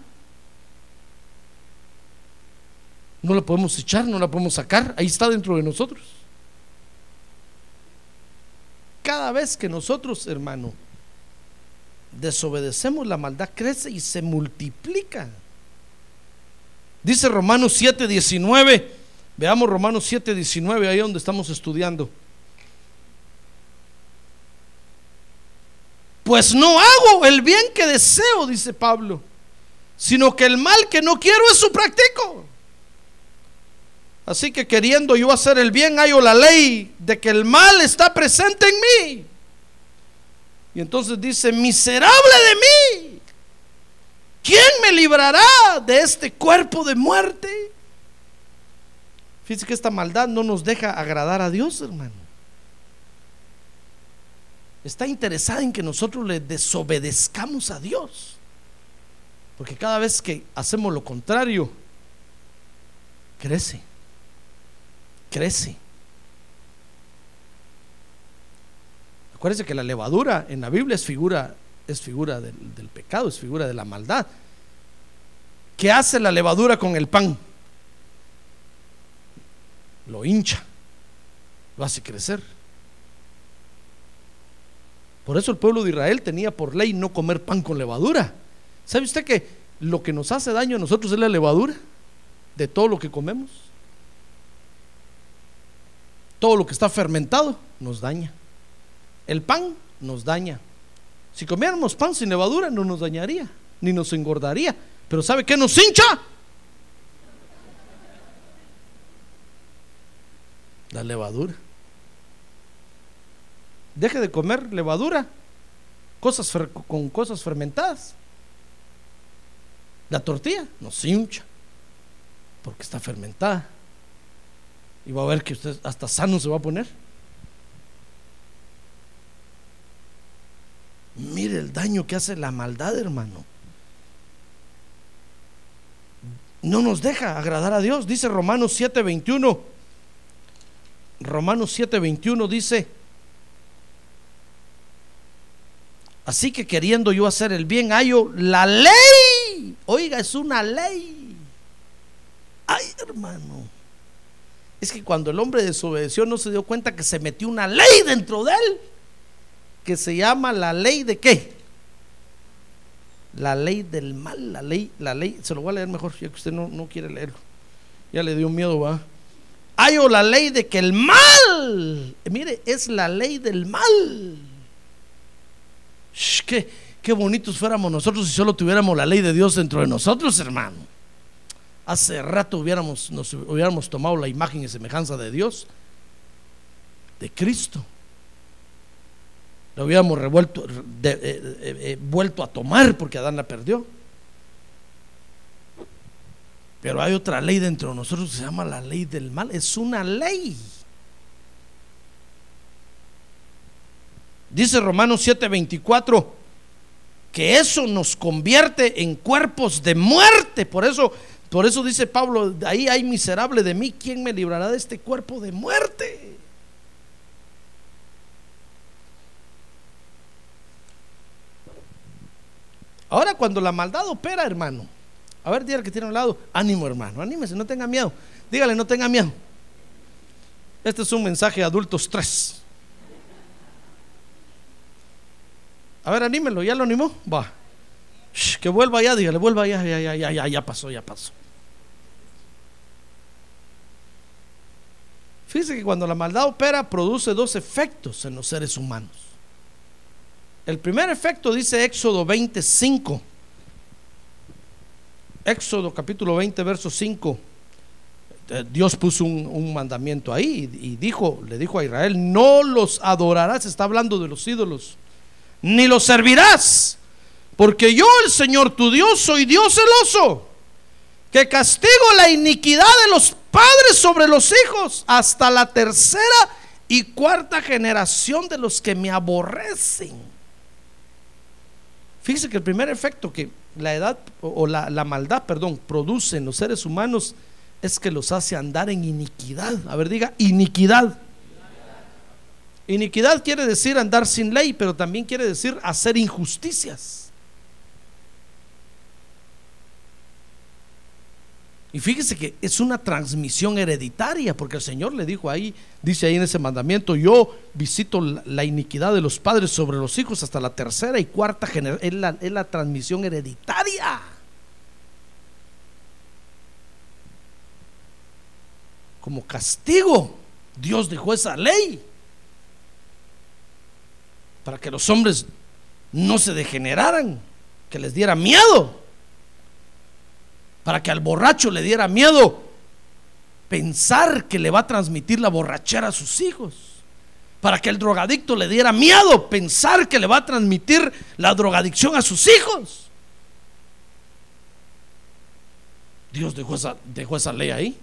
No la podemos echar, no la podemos sacar, ahí está dentro de nosotros. Cada vez que nosotros, hermano, desobedecemos, la maldad crece y se multiplica. Dice Romanos 7, 19, Veamos Romanos 7, 19, ahí donde estamos estudiando. Pues no hago el bien que deseo, dice Pablo, sino que el mal que no quiero eso practico. Así que queriendo yo hacer el bien, hallo la ley de que el mal está presente en mí. Y entonces dice, miserable de mí, ¿quién me librará de este cuerpo de muerte? Fíjense que esta maldad no nos deja agradar a Dios, hermano. Está interesada en que nosotros le desobedezcamos a Dios. Porque cada vez que hacemos lo contrario, crece crece. Acuérdense que la levadura en la Biblia es figura, es figura del, del pecado, es figura de la maldad. ¿Qué hace la levadura con el pan? Lo hincha, lo hace crecer. Por eso el pueblo de Israel tenía por ley no comer pan con levadura. ¿Sabe usted que lo que nos hace daño a nosotros es la levadura de todo lo que comemos? Todo lo que está fermentado nos daña. El pan nos daña. Si comiéramos pan sin levadura no nos dañaría, ni nos engordaría. Pero ¿sabe qué nos hincha? La levadura. Deje de comer levadura cosas con cosas fermentadas. La tortilla nos hincha porque está fermentada. Y va a ver que usted hasta sano se va a poner. Mire el daño que hace la maldad, hermano. No nos deja agradar a Dios. Dice Romanos 7:21. Romanos 7:21 dice, así que queriendo yo hacer el bien, hallo la ley. Oiga, es una ley. Ay, hermano. Es que cuando el hombre desobedeció no se dio cuenta que se metió una ley dentro de él, que se llama la ley de qué? La ley del mal, la ley, la ley, se lo voy a leer mejor, ya que usted no, no quiere leerlo. Ya le dio miedo, va. Hay o la ley de que el mal, mire, es la ley del mal. qué, qué bonitos fuéramos nosotros si solo tuviéramos la ley de Dios dentro de nosotros, hermano hace rato hubiéramos, nos hubiéramos tomado la imagen y semejanza de Dios, de Cristo. Lo hubiéramos revuelto, eh, eh, eh, vuelto a tomar porque Adán la perdió. Pero hay otra ley dentro de nosotros que se llama la ley del mal. Es una ley. Dice Romanos 7:24 que eso nos convierte en cuerpos de muerte. Por eso por eso dice Pablo, ahí hay miserable de mí, ¿quién me librará de este cuerpo de muerte? Ahora cuando la maldad opera, hermano, a ver, dígale que tiene a un lado, ánimo hermano, anímese, no tenga miedo, dígale, no tenga miedo. Este es un mensaje de adultos 3. A ver, anímelo, ¿ya lo animó? Va. que vuelva ya, dígale, vuelva ya, ya, ya, ya, ya pasó, ya pasó. Fíjese que cuando la maldad opera produce dos efectos en los seres humanos. El primer efecto dice Éxodo 25. Éxodo capítulo 20, verso 5. Eh, Dios puso un, mandamiento ahí y dijo, le dijo a Israel, no los adorarás, está hablando de los ídolos, ni los servirás, porque yo, el Señor tu Dios, soy Dios celoso, que castigo la iniquidad de los padres sobre los hijos hasta la tercera y cuarta generación de los que me aborrecen. Fíjese que el primer efecto que la edad o la, maldad, perdón, produce en los seres humanos es que los hace andar en iniquidad. A ver, diga, iniquidad. Iniquidad quiere decir andar sin ley, pero también quiere decir hacer injusticias. Y fíjese que es una transmisión hereditaria, porque el Señor le dijo ahí, dice ahí en ese mandamiento, yo visito la, iniquidad de los padres sobre los hijos hasta la tercera y cuarta generación, es la, transmisión hereditaria. como castigo, Dios dejó esa ley para que los hombres no se degeneraran, que les diera miedo, para que al borracho le diera miedo pensar que le va a transmitir la borrachera a sus hijos, para que el drogadicto le diera miedo pensar que le va a transmitir la drogadicción a sus hijos. Dios dejó esa, dejó esa ley ahí.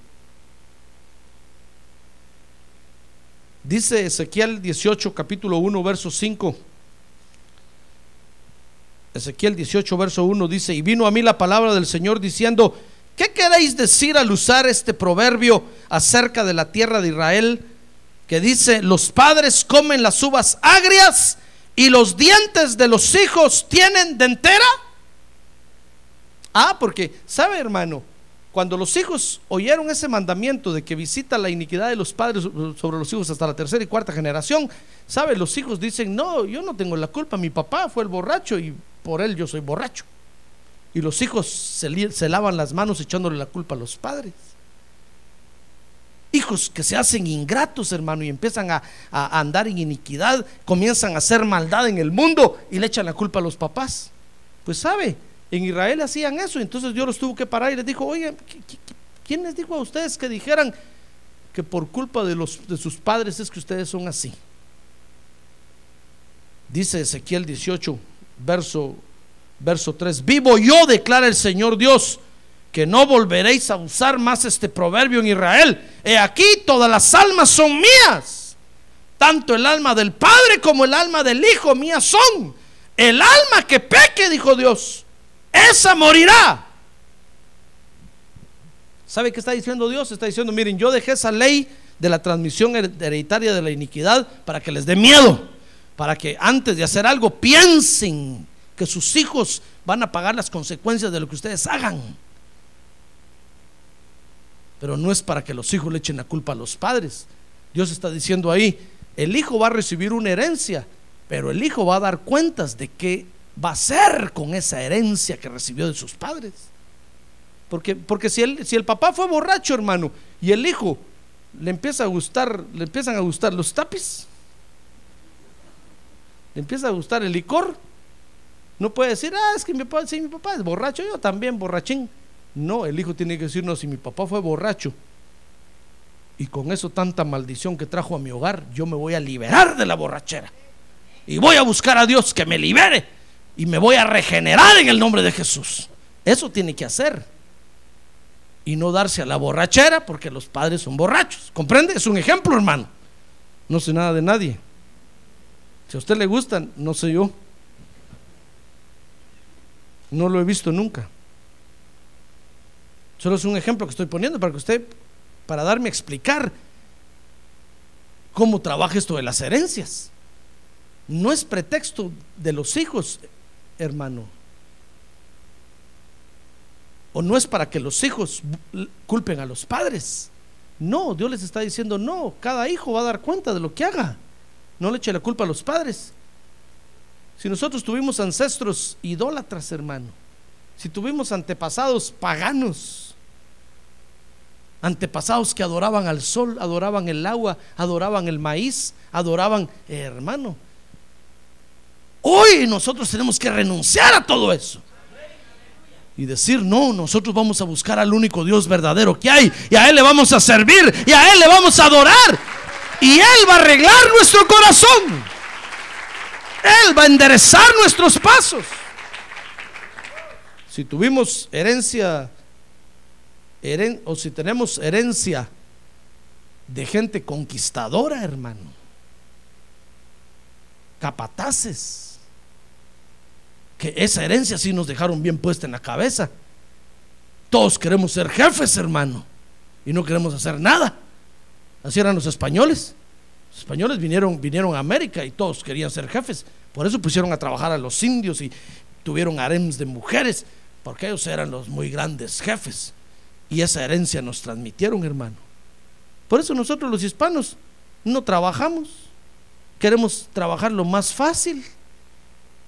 Dice Ezequiel 18, capítulo 1, verso 5. Ezequiel 18, verso 1 dice, y vino a mí la palabra del Señor diciendo, ¿qué queréis decir al usar este proverbio acerca de la tierra de Israel? Que dice, los padres comen las uvas agrias y los dientes de los hijos tienen dentera. Ah, porque, ¿sabe hermano? Cuando los hijos oyeron ese mandamiento de que visita la iniquidad de los padres sobre los hijos hasta la tercera y cuarta generación, ¿sabe? Los hijos dicen, no, yo no tengo la culpa, mi papá fue el borracho y por él yo soy borracho. Y los hijos se, lavan las manos echándole la culpa a los padres. Hijos que se hacen ingratos, hermano, y empiezan a, andar en iniquidad, comienzan a hacer maldad en el mundo y le echan la culpa a los papás. Pues sabe, en Israel hacían eso, entonces Dios los tuvo que parar y les dijo, oye, ¿quién les dijo a ustedes que dijeran que por culpa de, los, de sus padres es que ustedes son así? Dice Ezequiel 18, verso, verso 3, vivo yo, declara el Señor Dios, que no volveréis a usar más este proverbio en Israel. He aquí, todas las almas son mías, tanto el alma del Padre como el alma del Hijo mías son. El alma que peque, dijo Dios, esa morirá. ¿Sabe qué está diciendo Dios? Está diciendo, miren, yo dejé esa ley de la transmisión hereditaria de la iniquidad para que les dé miedo, para que antes de hacer algo piensen que sus hijos van a pagar las consecuencias de lo que ustedes hagan. Pero no es para que los hijos le echen la culpa a los padres. Dios está diciendo ahí, el hijo va a recibir una herencia, pero el hijo va a dar cuentas de que va a ser con esa herencia que recibió de sus padres. Porque, porque si, el, si el papá fue borracho, hermano, y el hijo le empieza a gustar, le empiezan a gustar los tapis, le empieza a gustar el licor, no puede decir, ah, es que mi papá, mi papá es borracho, yo también borrachín. No, el hijo tiene que decir, no, si mi papá fue borracho y con eso tanta maldición que trajo a mi hogar, yo me voy a liberar de la borrachera y voy a buscar a Dios que me libere y me voy a regenerar en el nombre de Jesús. Eso tiene que hacer. Y no darse a la borrachera porque los padres son borrachos. ¿Comprende? Es un ejemplo, hermano. No sé nada de nadie. Si a usted le gustan, no sé yo. No lo he visto nunca. Solo es un ejemplo que estoy poniendo para que usted, para darme a explicar cómo trabaja esto de las herencias. No es pretexto de los hijos, hermano. O no es para que los hijos culpen a los padres. No, Dios les está diciendo, no, cada hijo va a dar cuenta de lo que haga. No le eche la culpa a los padres. Si nosotros tuvimos ancestros idólatras, hermano, si tuvimos antepasados paganos, antepasados que adoraban al sol, adoraban el agua, adoraban el maíz, adoraban, hermano, Hoy nosotros tenemos que renunciar a todo eso. Y decir, no, nosotros vamos a buscar al único Dios verdadero que hay. Y a Él le vamos a servir. Y a Él le vamos a adorar. Y Él va a arreglar nuestro corazón. Él va a enderezar nuestros pasos. Si tuvimos herencia, o si tenemos herencia de gente conquistadora, hermano, capataces, que esa herencia sí nos dejaron bien puesta en la cabeza. Todos queremos ser jefes, hermano, y no queremos hacer nada. Así eran los españoles. Los españoles vinieron, vinieron a América y todos querían ser jefes. Por eso pusieron a trabajar a los indios y tuvieron harems de mujeres, porque ellos eran los muy grandes jefes. Y esa herencia nos transmitieron, hermano. Por eso nosotros los hispanos no trabajamos. Queremos trabajar lo más fácil.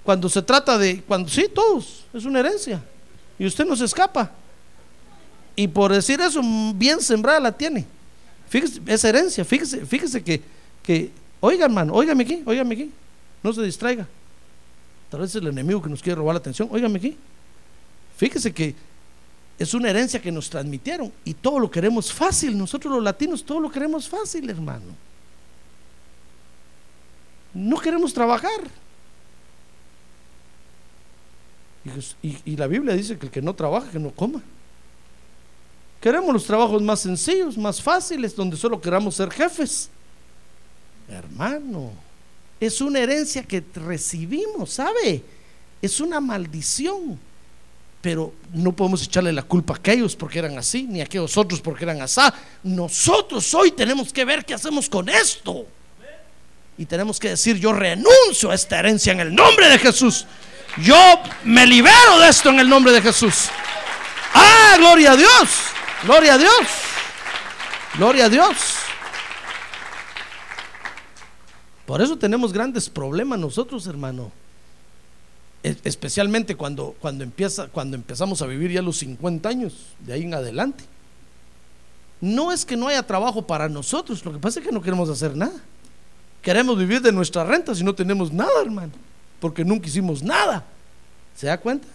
Cuando se trata de, cuando sí, todos, es una herencia. Y usted no se escapa. Y por decir eso, bien sembrada la tiene. Fíjese, esa herencia, fíjese, fíjese que, que, oiga hermano, óigame aquí, óigame aquí, no se distraiga. Tal vez es el enemigo que nos quiere robar la atención, óigame aquí. Fíjese que es una herencia que nos transmitieron y todo lo queremos fácil. Nosotros los latinos todo lo queremos fácil, hermano. No queremos trabajar. Y, la Biblia dice que el que no trabaja, que no coma. Queremos los trabajos más sencillos, más fáciles, donde solo queramos ser jefes. Hermano, es una herencia que recibimos, ¿sabe? Es una maldición. Pero no podemos echarle la culpa a aquellos porque eran así, ni a aquellos otros porque eran así. Nosotros hoy tenemos que ver qué hacemos con esto. Y tenemos que decir, yo renuncio a esta herencia en el nombre de Jesús. Yo me libero de esto en el nombre de Jesús. Ah, gloria a Dios. Gloria a Dios. Gloria a Dios. Por eso tenemos grandes problemas nosotros, hermano. E, especialmente cuando, cuando, empieza, cuando empezamos a vivir ya los 50 años, de ahí en adelante. No es que no haya trabajo para nosotros, lo que pasa es que no queremos hacer nada. Queremos vivir de nuestra renta si no tenemos nada, hermano, porque nunca hicimos nada. ¿Se da cuenta?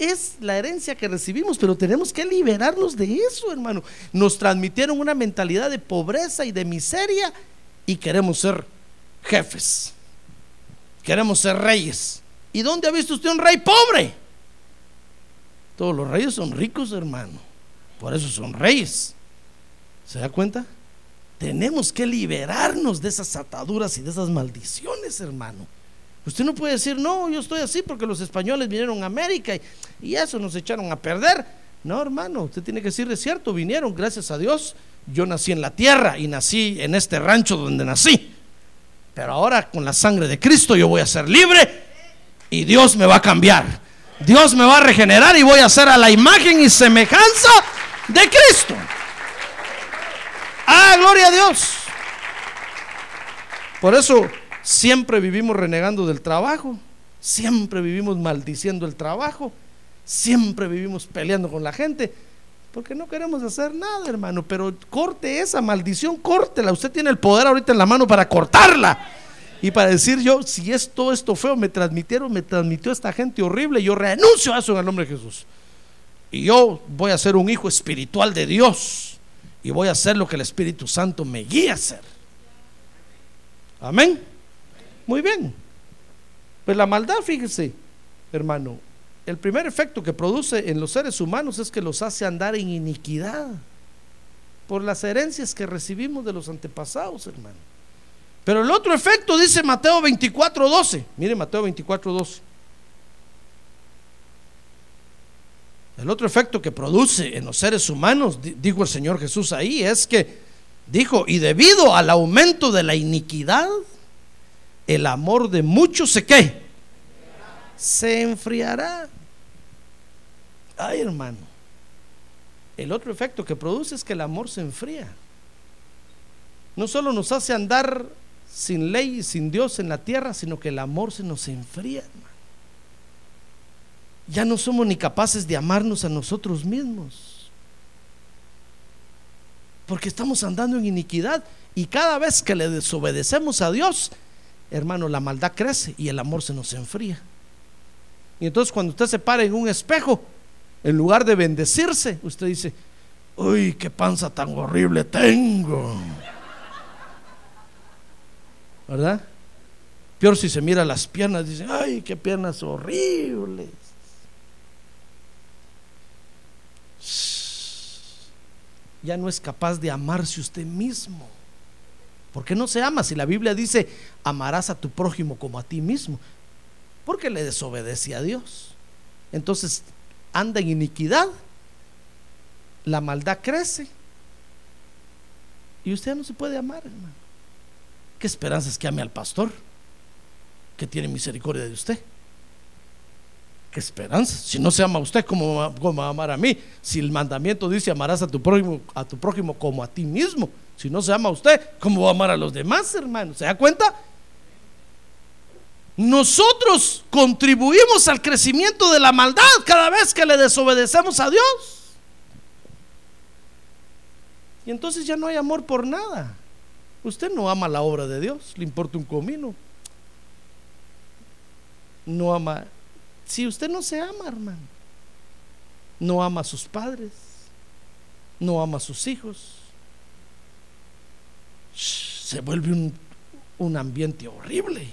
Es la herencia que recibimos, pero tenemos que liberarnos de eso, hermano. Nos transmitieron una mentalidad de pobreza y de miseria y queremos ser jefes. Queremos ser reyes. ¿Y dónde ha visto usted un rey pobre? Todos los reyes son ricos, hermano. Por eso son reyes. ¿Se da cuenta? Tenemos que liberarnos de esas ataduras y de esas maldiciones, hermano. Usted no puede decir, no, yo estoy así porque los españoles vinieron a América y, eso nos echaron a perder. No, hermano, usted tiene que decir, es cierto, vinieron, gracias a Dios. Yo nací en la tierra y nací en este rancho donde nací. Pero ahora con la sangre de Cristo yo voy a ser libre y Dios me va a cambiar. Dios me va a regenerar y voy a ser a la imagen y semejanza de Cristo. Ah, gloria a Dios. Por eso Siempre vivimos renegando del trabajo, siempre vivimos maldiciendo el trabajo, siempre vivimos peleando con la gente, porque no queremos hacer nada, hermano. Pero corte esa maldición, córtela. Usted tiene el poder ahorita en la mano para cortarla. Y para decir yo, si es todo esto feo, me transmitieron, me transmitió esta gente horrible, yo renuncio a eso en el nombre de Jesús. Y yo voy a ser un hijo espiritual de Dios. Y voy a hacer lo que el Espíritu Santo me guía a hacer. Amén. Muy bien. Pues la maldad, fíjese, hermano, el primer efecto que produce en los seres humanos es que los hace andar en iniquidad por las herencias que recibimos de los antepasados, hermano. Pero el otro efecto dice Mateo 24, 12. Mire Mateo 24, 12. El otro efecto que produce en los seres humanos, dijo el Señor Jesús ahí, es que dijo, y debido al aumento de la iniquidad, el amor de muchos se qué? Se enfriará. Ay, hermano. El otro efecto que produce es que el amor se enfría. No solo nos hace andar sin ley y sin Dios en la tierra, sino que el amor se nos enfría, hermano. Ya no somos ni capaces de amarnos a nosotros mismos. Porque estamos andando en iniquidad y cada vez que le desobedecemos a Dios, hermano, la maldad crece y el amor se nos enfría. Y entonces cuando usted se para en un espejo, en lugar de bendecirse, usted dice, uy, qué panza tan horrible tengo. ¿Verdad? Peor si se mira las piernas, dice, ay, qué piernas horribles. Ya no es capaz de amarse usted mismo. ¿Por qué no se ama si la Biblia dice amarás a tu prójimo como a ti mismo? Porque le desobedece a Dios. Entonces anda en iniquidad, la maldad crece y usted no se puede amar, hermano. ¿Qué esperanza es que ame al pastor? Que tiene misericordia de usted. ¿Qué esperanza? Si no se ama a usted, ¿cómo, va a amar a mí? Si el mandamiento dice amarás a tu prójimo, a tu prójimo como a ti mismo. Si no se ama a usted, ¿cómo va a amar a los demás, hermanos? ¿Se da cuenta? Nosotros contribuimos al crecimiento de la maldad cada vez que le desobedecemos a Dios. Y entonces ya no hay amor por nada. Usted no ama la obra de Dios, le importa un comino. No ama. Si usted no se ama, hermano, no ama a sus padres, no ama a sus hijos, se vuelve un, un ambiente horrible,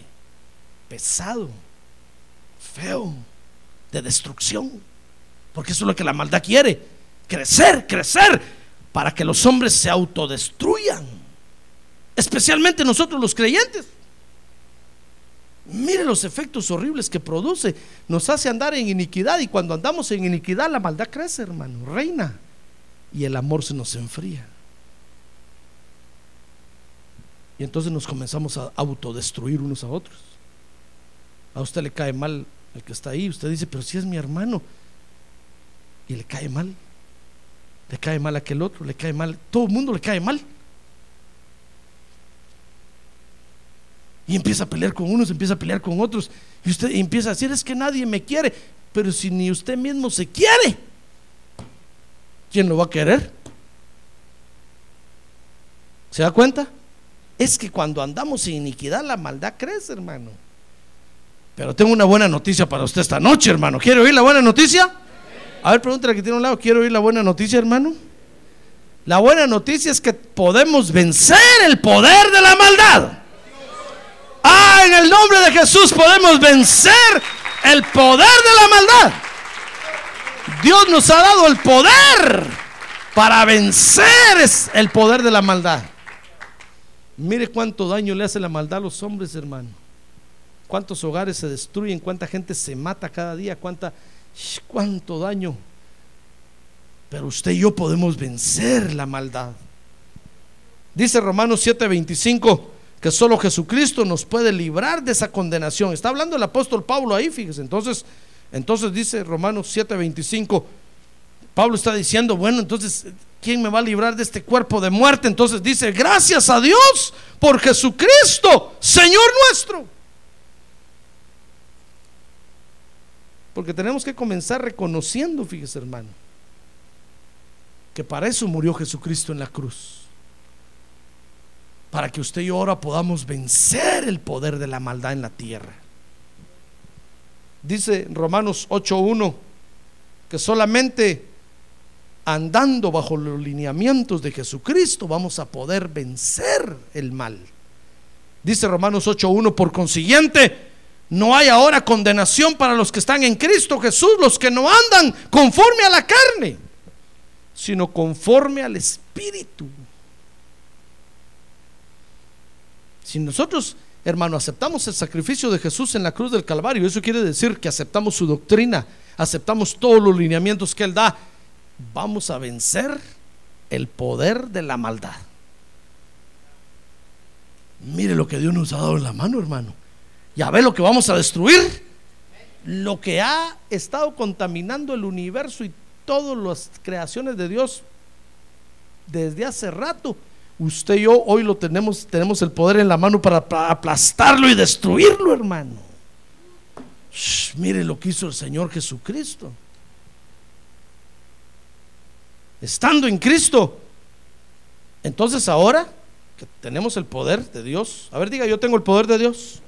pesado, feo, de destrucción. Porque eso es lo que la maldad quiere, crecer, crecer, para que los hombres se autodestruyan. Especialmente nosotros los creyentes. Mire los efectos horribles que produce. Nos hace andar en iniquidad y cuando andamos en iniquidad la maldad crece, hermano, reina. Y el amor se nos enfría. Y entonces nos comenzamos a autodestruir unos a otros. A usted le cae mal el que está ahí. Usted dice, pero si es mi hermano. Y le cae mal. Le cae mal aquel otro, le cae mal. Todo el mundo le cae mal. Y empieza a pelear con unos, empieza a pelear con otros. Y usted empieza a decir, es que nadie me quiere. Pero si ni usted mismo se quiere, ¿quién lo va a querer? ¿Se da cuenta? Es que cuando andamos en iniquidad, la maldad crece, hermano. Pero tengo una buena noticia para usted esta noche, hermano. ¿Quiere oír la buena noticia? A ver, pregúntale que tiene un lado. ¿Quiere oír la buena noticia, hermano? La buena noticia es que podemos vencer el poder de la maldad. Ah, en el nombre de Jesús podemos vencer el poder de la maldad. Dios nos ha dado el poder para vencer el poder de la maldad. Mire cuánto daño le hace la maldad a los hombres, hermano. Cuántos hogares se destruyen, cuánta gente se mata cada día, cuánta, cuánto daño. Pero usted y yo podemos vencer la maldad. Dice Romanos 7:25 que solo Jesucristo nos puede librar de esa condenación. Está hablando el apóstol Pablo ahí, fíjese. Entonces, entonces dice Romanos 7:25, Pablo está diciendo, bueno, entonces, ¿quién me va a librar de este cuerpo de muerte? Entonces dice, gracias a Dios por Jesucristo, Señor nuestro. Porque tenemos que comenzar reconociendo, fíjese hermano, que para eso murió Jesucristo en la cruz para que usted y yo ahora podamos vencer el poder de la maldad en la tierra. Dice Romanos 8.1 que solamente andando bajo los lineamientos de Jesucristo vamos a poder vencer el mal. Dice Romanos 8.1, por consiguiente, no hay ahora condenación para los que están en Cristo Jesús, los que no andan conforme a la carne, sino conforme al Espíritu. Si nosotros, hermano, aceptamos el sacrificio de Jesús en la cruz del Calvario, eso quiere decir que aceptamos su doctrina, aceptamos todos los lineamientos que Él da, vamos a vencer el poder de la maldad. Mire lo que Dios nos ha dado en la mano, hermano. Ya ve lo que vamos a destruir. Lo que ha estado contaminando el universo y todas las creaciones de Dios desde hace rato Usted y yo hoy lo tenemos, tenemos el poder en la mano para, aplastarlo y destruirlo, hermano. mire lo que hizo el Señor Jesucristo. Estando en Cristo. Entonces ahora que tenemos el poder de Dios, a ver diga, yo tengo el poder de Dios.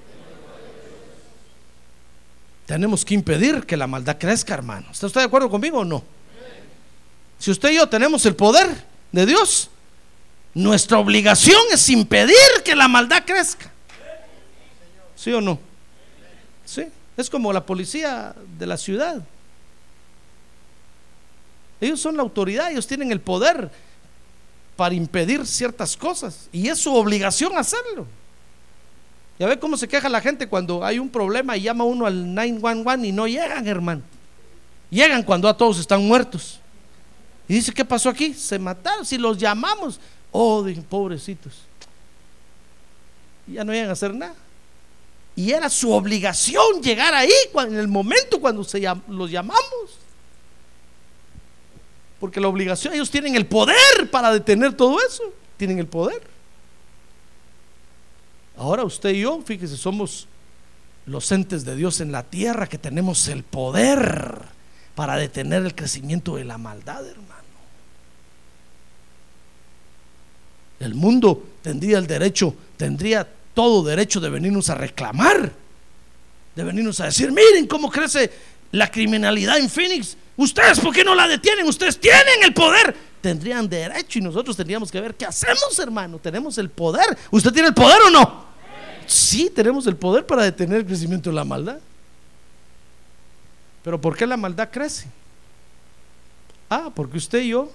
Tenemos que impedir que la maldad crezca, hermano. ¿Está usted de acuerdo conmigo o no? Si usted y yo tenemos el poder de Dios, nuestra obligación es impedir que la maldad crezca. ¿Sí o no? Sí. Es como la policía de la ciudad. Ellos son la autoridad, ellos tienen el poder para impedir ciertas cosas. Y es su obligación hacerlo. Ya ve cómo se queja la gente cuando hay un problema y llama uno al 911 y no llegan, hermano. Llegan cuando a todos están muertos. Y dice, ¿qué pasó aquí? Se mataron. Si los llamamos, Oh, pobrecitos. Ya no iban a hacer nada. Y era su obligación llegar ahí en el momento cuando se, los llamamos. Porque la obligación, ellos tienen el poder para detener todo eso. Tienen el poder. Ahora usted y yo, fíjese, somos los entes de Dios en la tierra que tenemos el poder para detener el crecimiento de la maldad, hermano. el mundo tendría el derecho, tendría todo derecho de venirnos a reclamar, de venirnos a decir, miren cómo crece la criminalidad en Phoenix. Ustedes, ¿por qué no la detienen? Ustedes tienen el poder. Tendrían derecho y nosotros tendríamos que ver qué hacemos, hermano. Tenemos el poder. ¿Usted tiene el poder o no? Sí, tenemos el poder para detener el crecimiento de la maldad. Pero ¿por qué la maldad crece? Ah, porque usted y yo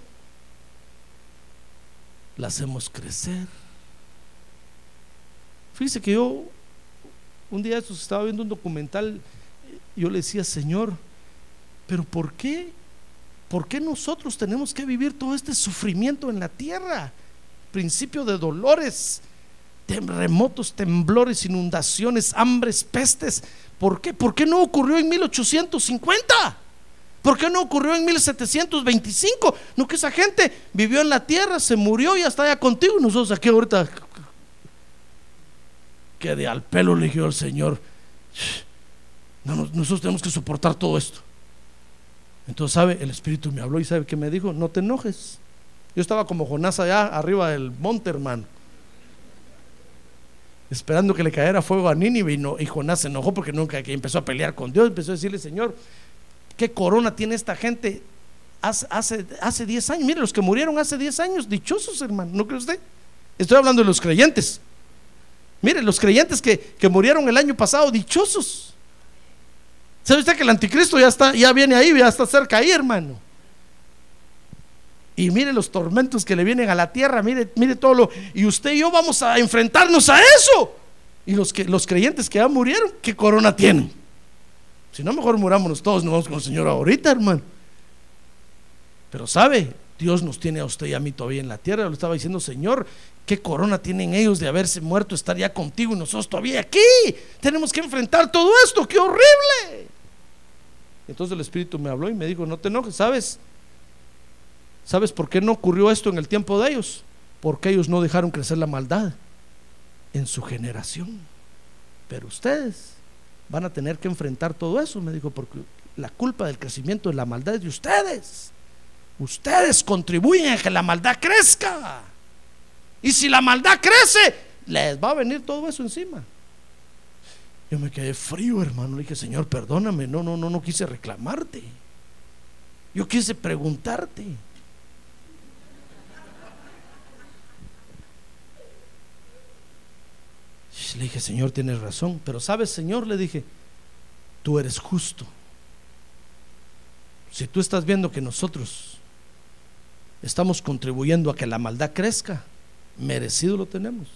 la hacemos crecer. Fíjese que yo, un día estaba viendo un documental, yo le decía, Señor, pero ¿por qué? ¿Por qué nosotros tenemos que vivir todo este sufrimiento en la tierra? Principio de dolores, terremotos, temblores, inundaciones, hambres, pestes. ¿Por qué? ¿Por qué no ocurrió en 1850? ¿Por qué no ocurrió en 1725? No que esa gente vivió en la tierra, se murió y hasta allá contigo. Nosotros aquí ahorita que de al pelo eligió el Señor. nosotros tenemos que soportar todo esto. Entonces, ¿sabe? El Espíritu me habló y ¿sabe qué me dijo? No te enojes. Yo estaba como Jonás allá arriba del monte, hermano. Esperando que le cayera fuego a Nínive y, y Jonás se enojó porque nunca empezó a pelear con Dios. Empezó a decirle, Señor, ¿qué corona tiene esta gente hace, hace, hace 10 años? Mire, los que murieron hace 10 años, dichosos, hermano. ¿No cree usted? Estoy hablando de los creyentes. Mire, los creyentes que, que murieron el año pasado, dichosos. ¿Sabe usted que el anticristo ya está, ya viene ahí, ya está cerca ahí, hermano? Y mire los tormentos que le vienen a la tierra, mire, mire todo lo. Y usted y yo vamos a enfrentarnos a eso. Y los, que, los creyentes que ya murieron, ¿qué corona tienen? Si no, mejor murámonos todos, no vamos con el Señor ahorita, hermano. Pero sabe, Dios nos tiene a usted y a mí todavía en la tierra. Lo estaba diciendo, Señor, ¿qué corona tienen ellos de haberse muerto, estar ya contigo y nosotros todavía aquí? Tenemos que enfrentar todo esto, qué horrible. Entonces el Espíritu me habló y me dijo, no te enojes, ¿sabes? ¿Sabes por qué no ocurrió esto en el tiempo de ellos? Porque ellos no dejaron crecer la maldad en su generación. Pero ustedes van a tener que enfrentar todo eso, me dijo, porque la culpa del crecimiento de la maldad es de ustedes. Ustedes contribuyen a que la maldad crezca. Y si la maldad crece, les va a venir todo eso encima. Yo me quedé frío, hermano. Le dije, Señor, perdóname. No, no, no, no quise reclamarte. Yo quise preguntarte. Le dije, Señor, tienes razón. Pero sabes, Señor, le dije, tú eres justo. Si tú estás viendo que nosotros estamos contribuyendo a que la maldad crezca, merecido lo tenemos.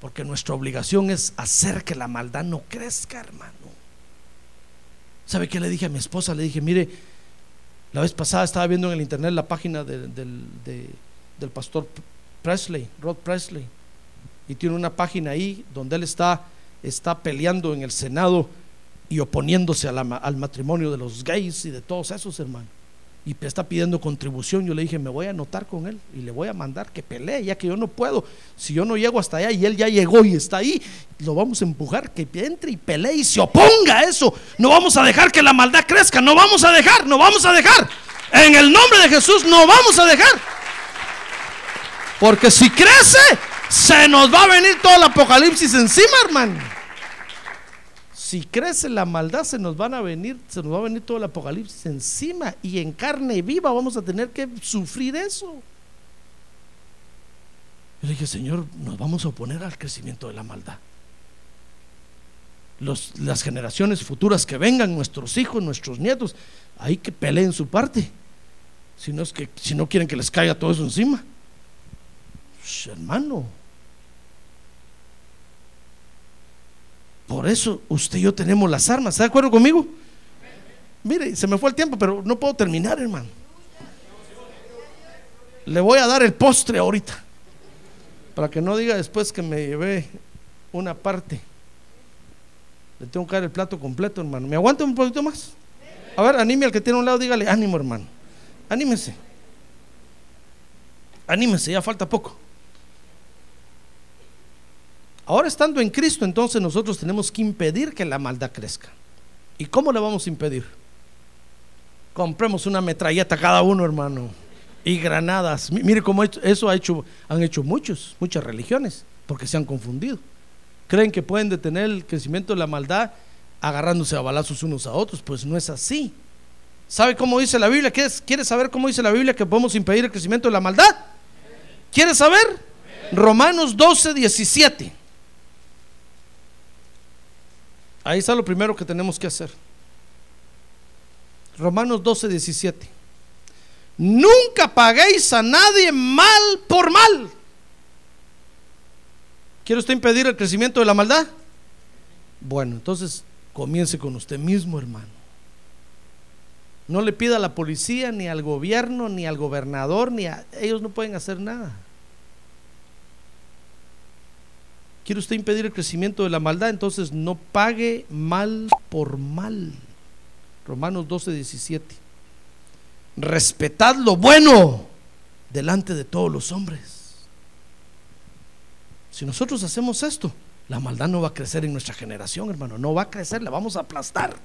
Porque nuestra obligación es hacer que la maldad no crezca, hermano. ¿Sabe qué le dije a mi esposa? Le dije, mire, la vez pasada estaba viendo en el internet la página del pastor Presley, Rod Presley, y tiene una página ahí donde él está, está peleando en el Senado y oponiéndose al matrimonio de los gays y de todos esos hermanos y está pidiendo contribución, yo le dije, me voy a anotar con él y le voy a mandar que pelee, ya que yo no puedo. Si yo no llego hasta allá y él ya llegó y está ahí, lo vamos a empujar, que entre y pelee y se oponga a eso. No vamos a dejar que la maldad crezca, no vamos a dejar, no vamos a dejar. En el nombre de Jesús no vamos a dejar. Porque si crece, se nos va a venir todo el apocalipsis encima, hermano si crece la maldad, se nos van a venir, se nos va a venir todo el apocalipsis encima y en carne viva vamos a tener que sufrir eso. Yo dije, Señor, nos vamos a oponer al crecimiento de la maldad. las generaciones futuras que vengan, nuestros hijos, nuestros nietos, hay que peleen su parte. Si no, es que, si no quieren que les caiga todo eso encima. hermano, Por eso usted y yo tenemos las armas. ¿Está de acuerdo conmigo? Mire, se me fue el tiempo, pero no puedo terminar, hermano. Le voy a dar el postre ahorita. Para que no diga después que me llevé una parte. Le tengo que dar el plato completo, hermano. ¿Me aguanta un poquito más? A ver, anime al que tiene un lado, dígale, ánimo, hermano. Anímese. Anímese, ya falta poco. Ahora estando en Cristo, entonces nosotros tenemos que impedir que la maldad crezca. ¿Y cómo le vamos a impedir? Compremos una metralleta cada uno, hermano. y granadas. Mi- Mire cómo eso ha hecho, han hecho muchos, muchas religiones, porque se han confundido. Creen que pueden detener el crecimiento de la maldad agarrándose a balazos unos a otros, pues no es así. ¿Sabe cómo dice la Biblia? ¿Quieres, ¿Quieres saber cómo dice la Biblia que podemos impedir el crecimiento de la maldad? ¿Quieres saber? Romanos 12, 17. Ahí está lo primero que tenemos que hacer. Romanos 12, 17. Nunca paguéis a nadie mal por mal. ¿Quiere usted impedir el crecimiento de la maldad? Bueno, entonces comience con usted mismo, hermano. No le pida a la policía, ni al gobierno, ni al gobernador, ni a... Ellos no pueden hacer nada. ¿Quiere usted impedir el crecimiento de la maldad? Entonces no pague mal por mal. Romanos 12, 17. Respetad lo bueno delante de todos los hombres. Si nosotros hacemos esto, la maldad no va a crecer en nuestra generación, hermano. No va a crecer, la vamos a aplastar.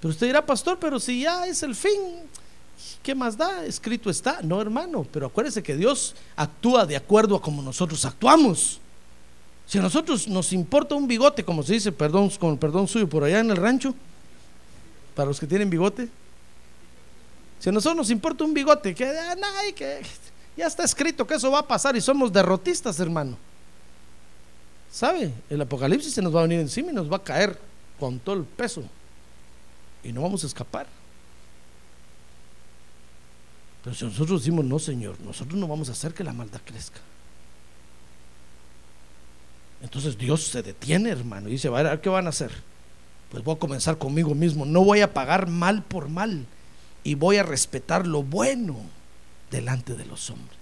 Pero usted dirá, pastor, pero si ya es el fin, ¿qué más da? Escrito está. No, hermano, pero acuérdese que Dios actúa de acuerdo a como nosotros actuamos. Si a nosotros nos importa un bigote, como se dice, perdón, con perdón suyo, por allá en el rancho, para los que tienen bigote, si a nosotros nos importa un bigote, que, ah, que ya está escrito que eso va a pasar y somos derrotistas, hermano. ¿Sabe? El apocalipsis se nos va a venir encima y nos va a caer con todo el peso y no vamos a escapar. Pero si nosotros decimos, no, Señor, nosotros no vamos a hacer que la maldad crezca. Entonces Dios se detiene, hermano, y dice, "Va a ver, ¿qué van a hacer? Pues voy a comenzar conmigo mismo. No voy a pagar mal por mal y voy a respetar lo bueno delante de los hombres.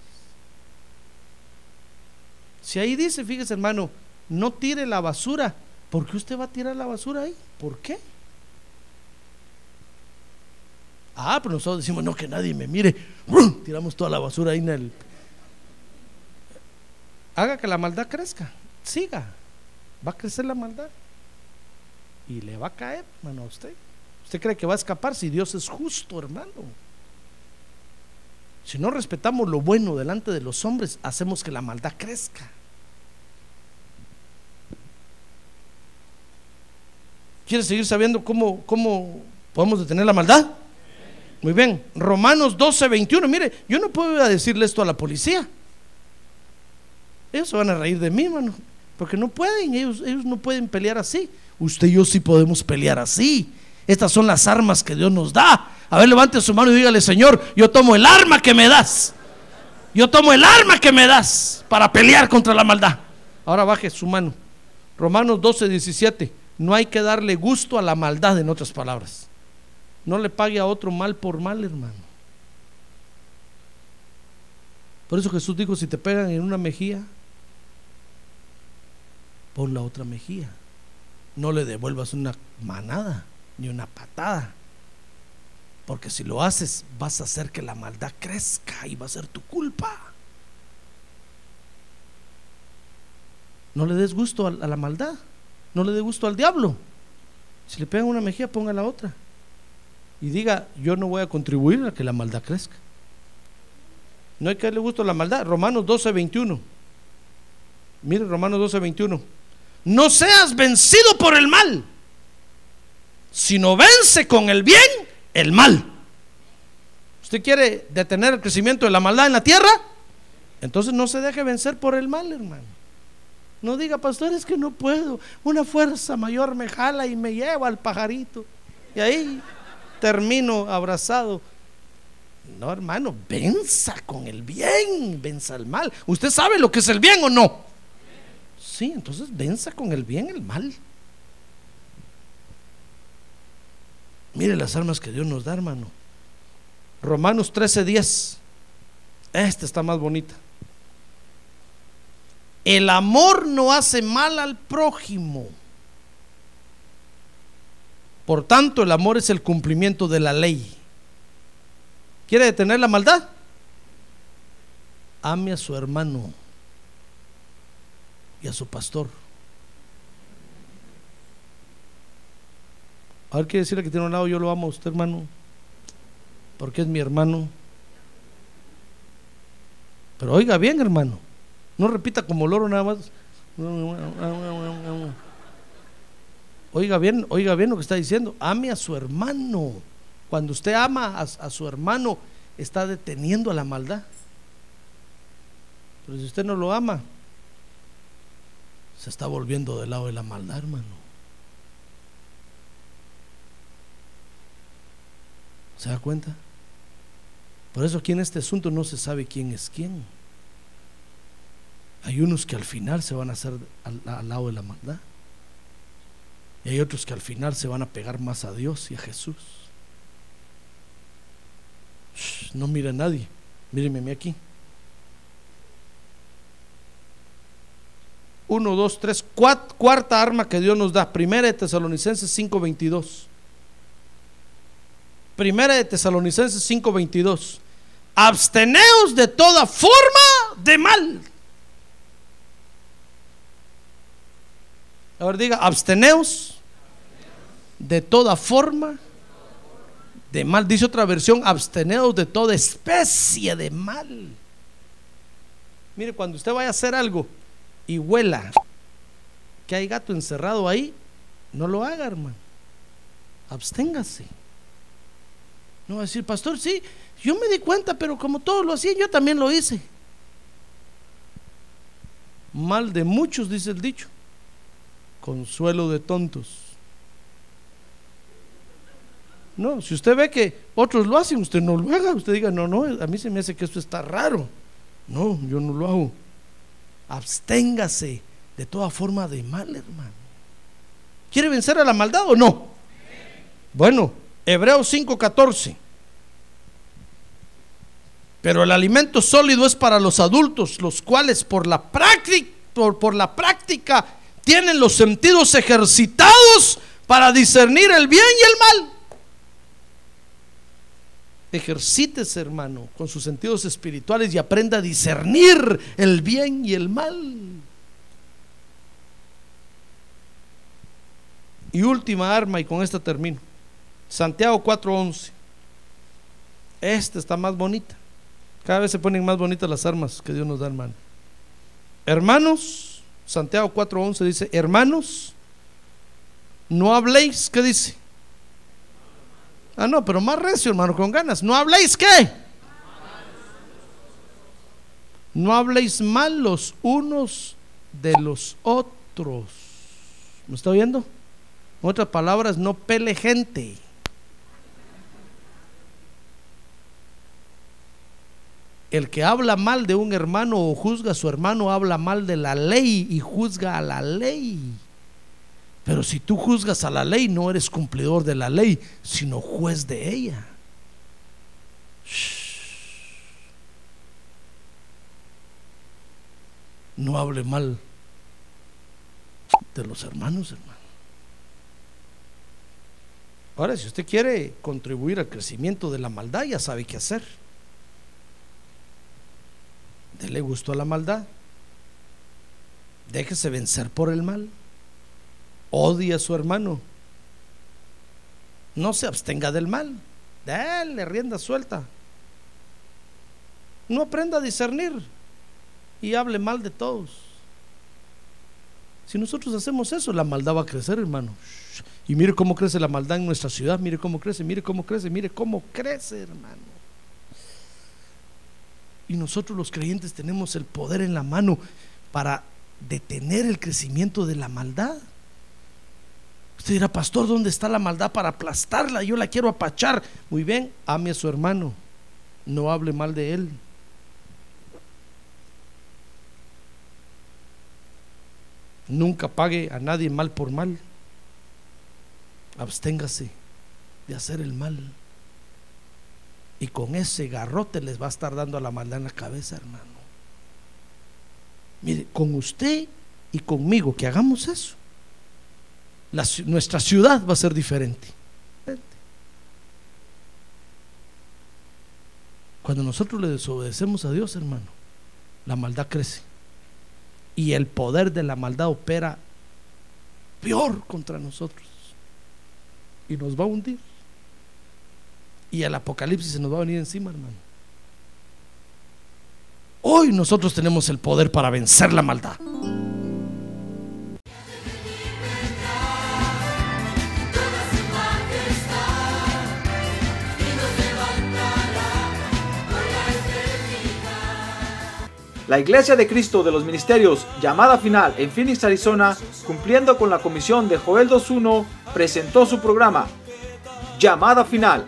Si ahí dice, fíjese, hermano, no tire la basura, ¿por qué usted va a tirar la basura ahí? ¿Por qué? Ah, pero nosotros decimos, no, que nadie me mire. Tiramos toda la basura ahí en el... Haga que la maldad crezca. Siga. Va a crecer la maldad. Y le va a caer, hermano, a usted. ¿Usted cree que va a escapar si Dios es justo, hermano? Si no respetamos lo bueno delante de los hombres, hacemos que la maldad crezca. ¿Quieres seguir sabiendo cómo, cómo podemos detener la maldad? Muy bien, Romanos 12, 21. Mire, yo no puedo decirle esto a la policía. Ellos se van a reír de mí, hermano, porque no pueden, ellos, ellos no pueden pelear así. Usted y yo sí podemos pelear así. Estas son las armas que Dios nos da. A ver, levante su mano y dígale, Señor, yo tomo el arma que me das. Yo tomo el arma que me das para pelear contra la maldad. Ahora baje su mano. Romanos 12, 17. No hay que darle gusto a la maldad, en otras palabras. No le pague a otro mal por mal, hermano. Por eso Jesús dijo, si te pegan en una mejilla, pon la otra mejilla. No le devuelvas una manada ni una patada. Porque si lo haces, vas a hacer que la maldad crezca y va a ser tu culpa. No le des gusto a, la maldad. No le dé gusto al diablo. Si le pegan una mejilla, ponga la otra. Y diga, yo no voy a contribuir a que la maldad crezca. No hay que darle gusto a la maldad. Romanos 12, 21. Mire, Romanos 12, 21. No seas vencido por el mal, sino vence con el bien el mal. ¿Usted quiere detener el crecimiento de la maldad en la tierra? Entonces no se deje vencer por el mal, hermano. No diga, pastor, es que no puedo. Una fuerza mayor me jala y me lleva al pajarito. Y ahí termino abrazado. No, hermano, venza con el bien, venza el mal. ¿Usted sabe lo que es el bien o no? Sí, entonces venza con el bien el mal. Mire las armas que Dios nos da, hermano. Romanos 13:10. Esta está más bonita. El amor no hace mal al prójimo. Por tanto, el amor es el cumplimiento de la ley. ¿Quiere detener la maldad? Ame a su hermano y a su pastor. A ver, quiere decirle que tiene un lado, yo lo amo a usted, hermano. porque es mi hermano. Pero oiga bien, hermano. No repita como loro nada más. Oiga bien, oiga bien lo que está diciendo. Ame a su hermano. Cuando usted ama a, su hermano, está deteniendo a la maldad. Pero si usted no lo ama, se está volviendo del lado de la maldad, hermano. ¿Se da cuenta? Por eso aquí en este asunto no se sabe quién es quién. Hay unos que al final se van a hacer al, lado de la maldad. Y hay otros que al final se van a pegar más a Dios y a Jesús. No mire a nadie. Míreme aquí. 1, 2, 3, cuarta arma que Dios nos da. Primera de Tesalonicenses 5:22. Primera de Tesalonicenses 5:22. Absteneos de toda forma de mal. A ver, diga, absteneos de toda forma de mal. Dice otra versión, absteneos de toda especie de mal. Mire, cuando usted vaya a hacer algo y huela que hay gato encerrado ahí, no lo haga, hermano. Absténgase. No va a decir, pastor, sí, yo me di cuenta, pero como todos lo hacían, yo también lo hice. Mal de muchos, dice el dicho. Consuelo de tontos. No, si usted ve que otros lo hacen, usted no lo haga. Usted diga, no, no, a mí se me hace que esto está raro. No, yo no lo hago. Absténgase de toda forma de mal, hermano. ¿Quiere vencer a la maldad o no? Bueno, Hebreos 5:14. Pero el alimento sólido es para los adultos, los cuales por la práctica, por, por la práctica tienen los sentidos ejercitados para discernir el bien y el mal. Ejercítese, hermano, con sus sentidos espirituales y aprenda a discernir el bien y el mal. Y última arma, y con esta termino. Santiago 4:11. Esta está más bonita. Cada vez se ponen más bonitas las armas que Dios nos da, hermano. Hermanos, Santiago 4:11 dice, hermanos, no habléis, ¿qué dice? Ah, no, pero más recio, hermano, con ganas. ¿No habléis qué? No habléis mal los unos de los otros. ¿Me está oyendo? En otras palabras, no pele gente. El que habla mal de un hermano o juzga a su hermano habla mal de la ley y juzga a la ley. Pero si tú juzgas a la ley, no eres cumplidor de la ley, sino juez de ella. No hable mal de los hermanos, hermano. Ahora, si usted quiere contribuir al crecimiento de la maldad, ya sabe qué hacer. Dele gusto a la maldad. Déjese vencer por el mal odia a su hermano. No se abstenga del mal. Dale rienda suelta. No aprenda a discernir y hable mal de todos. Si nosotros hacemos eso, la maldad va a crecer, hermano. Y mire cómo crece la maldad en nuestra ciudad, mire cómo crece, mire cómo crece, mire cómo crece, hermano. Y nosotros los creyentes tenemos el poder en la mano para detener el crecimiento de la maldad. Usted dirá, pastor, ¿dónde está la maldad para aplastarla? Yo la quiero apachar. Muy bien, ame a su hermano. No hable mal de él. Nunca pague a nadie mal por mal. Absténgase de hacer el mal. Y con ese garrote les va a estar dando a la maldad en la cabeza, hermano. Mire, con usted y conmigo que hagamos eso, nuestra ciudad va a ser diferente. Cuando nosotros le desobedecemos a Dios, hermano, la maldad crece. Y el poder de la maldad opera peor contra nosotros. Y nos va a hundir. Y el apocalipsis se nos va a venir encima, hermano. Hoy nosotros tenemos el poder para vencer la maldad. La Iglesia de Cristo de los Ministerios, llamada final en Phoenix, Arizona, cumpliendo con la comisión de Joel 2.1, presentó su programa, Llamada Final.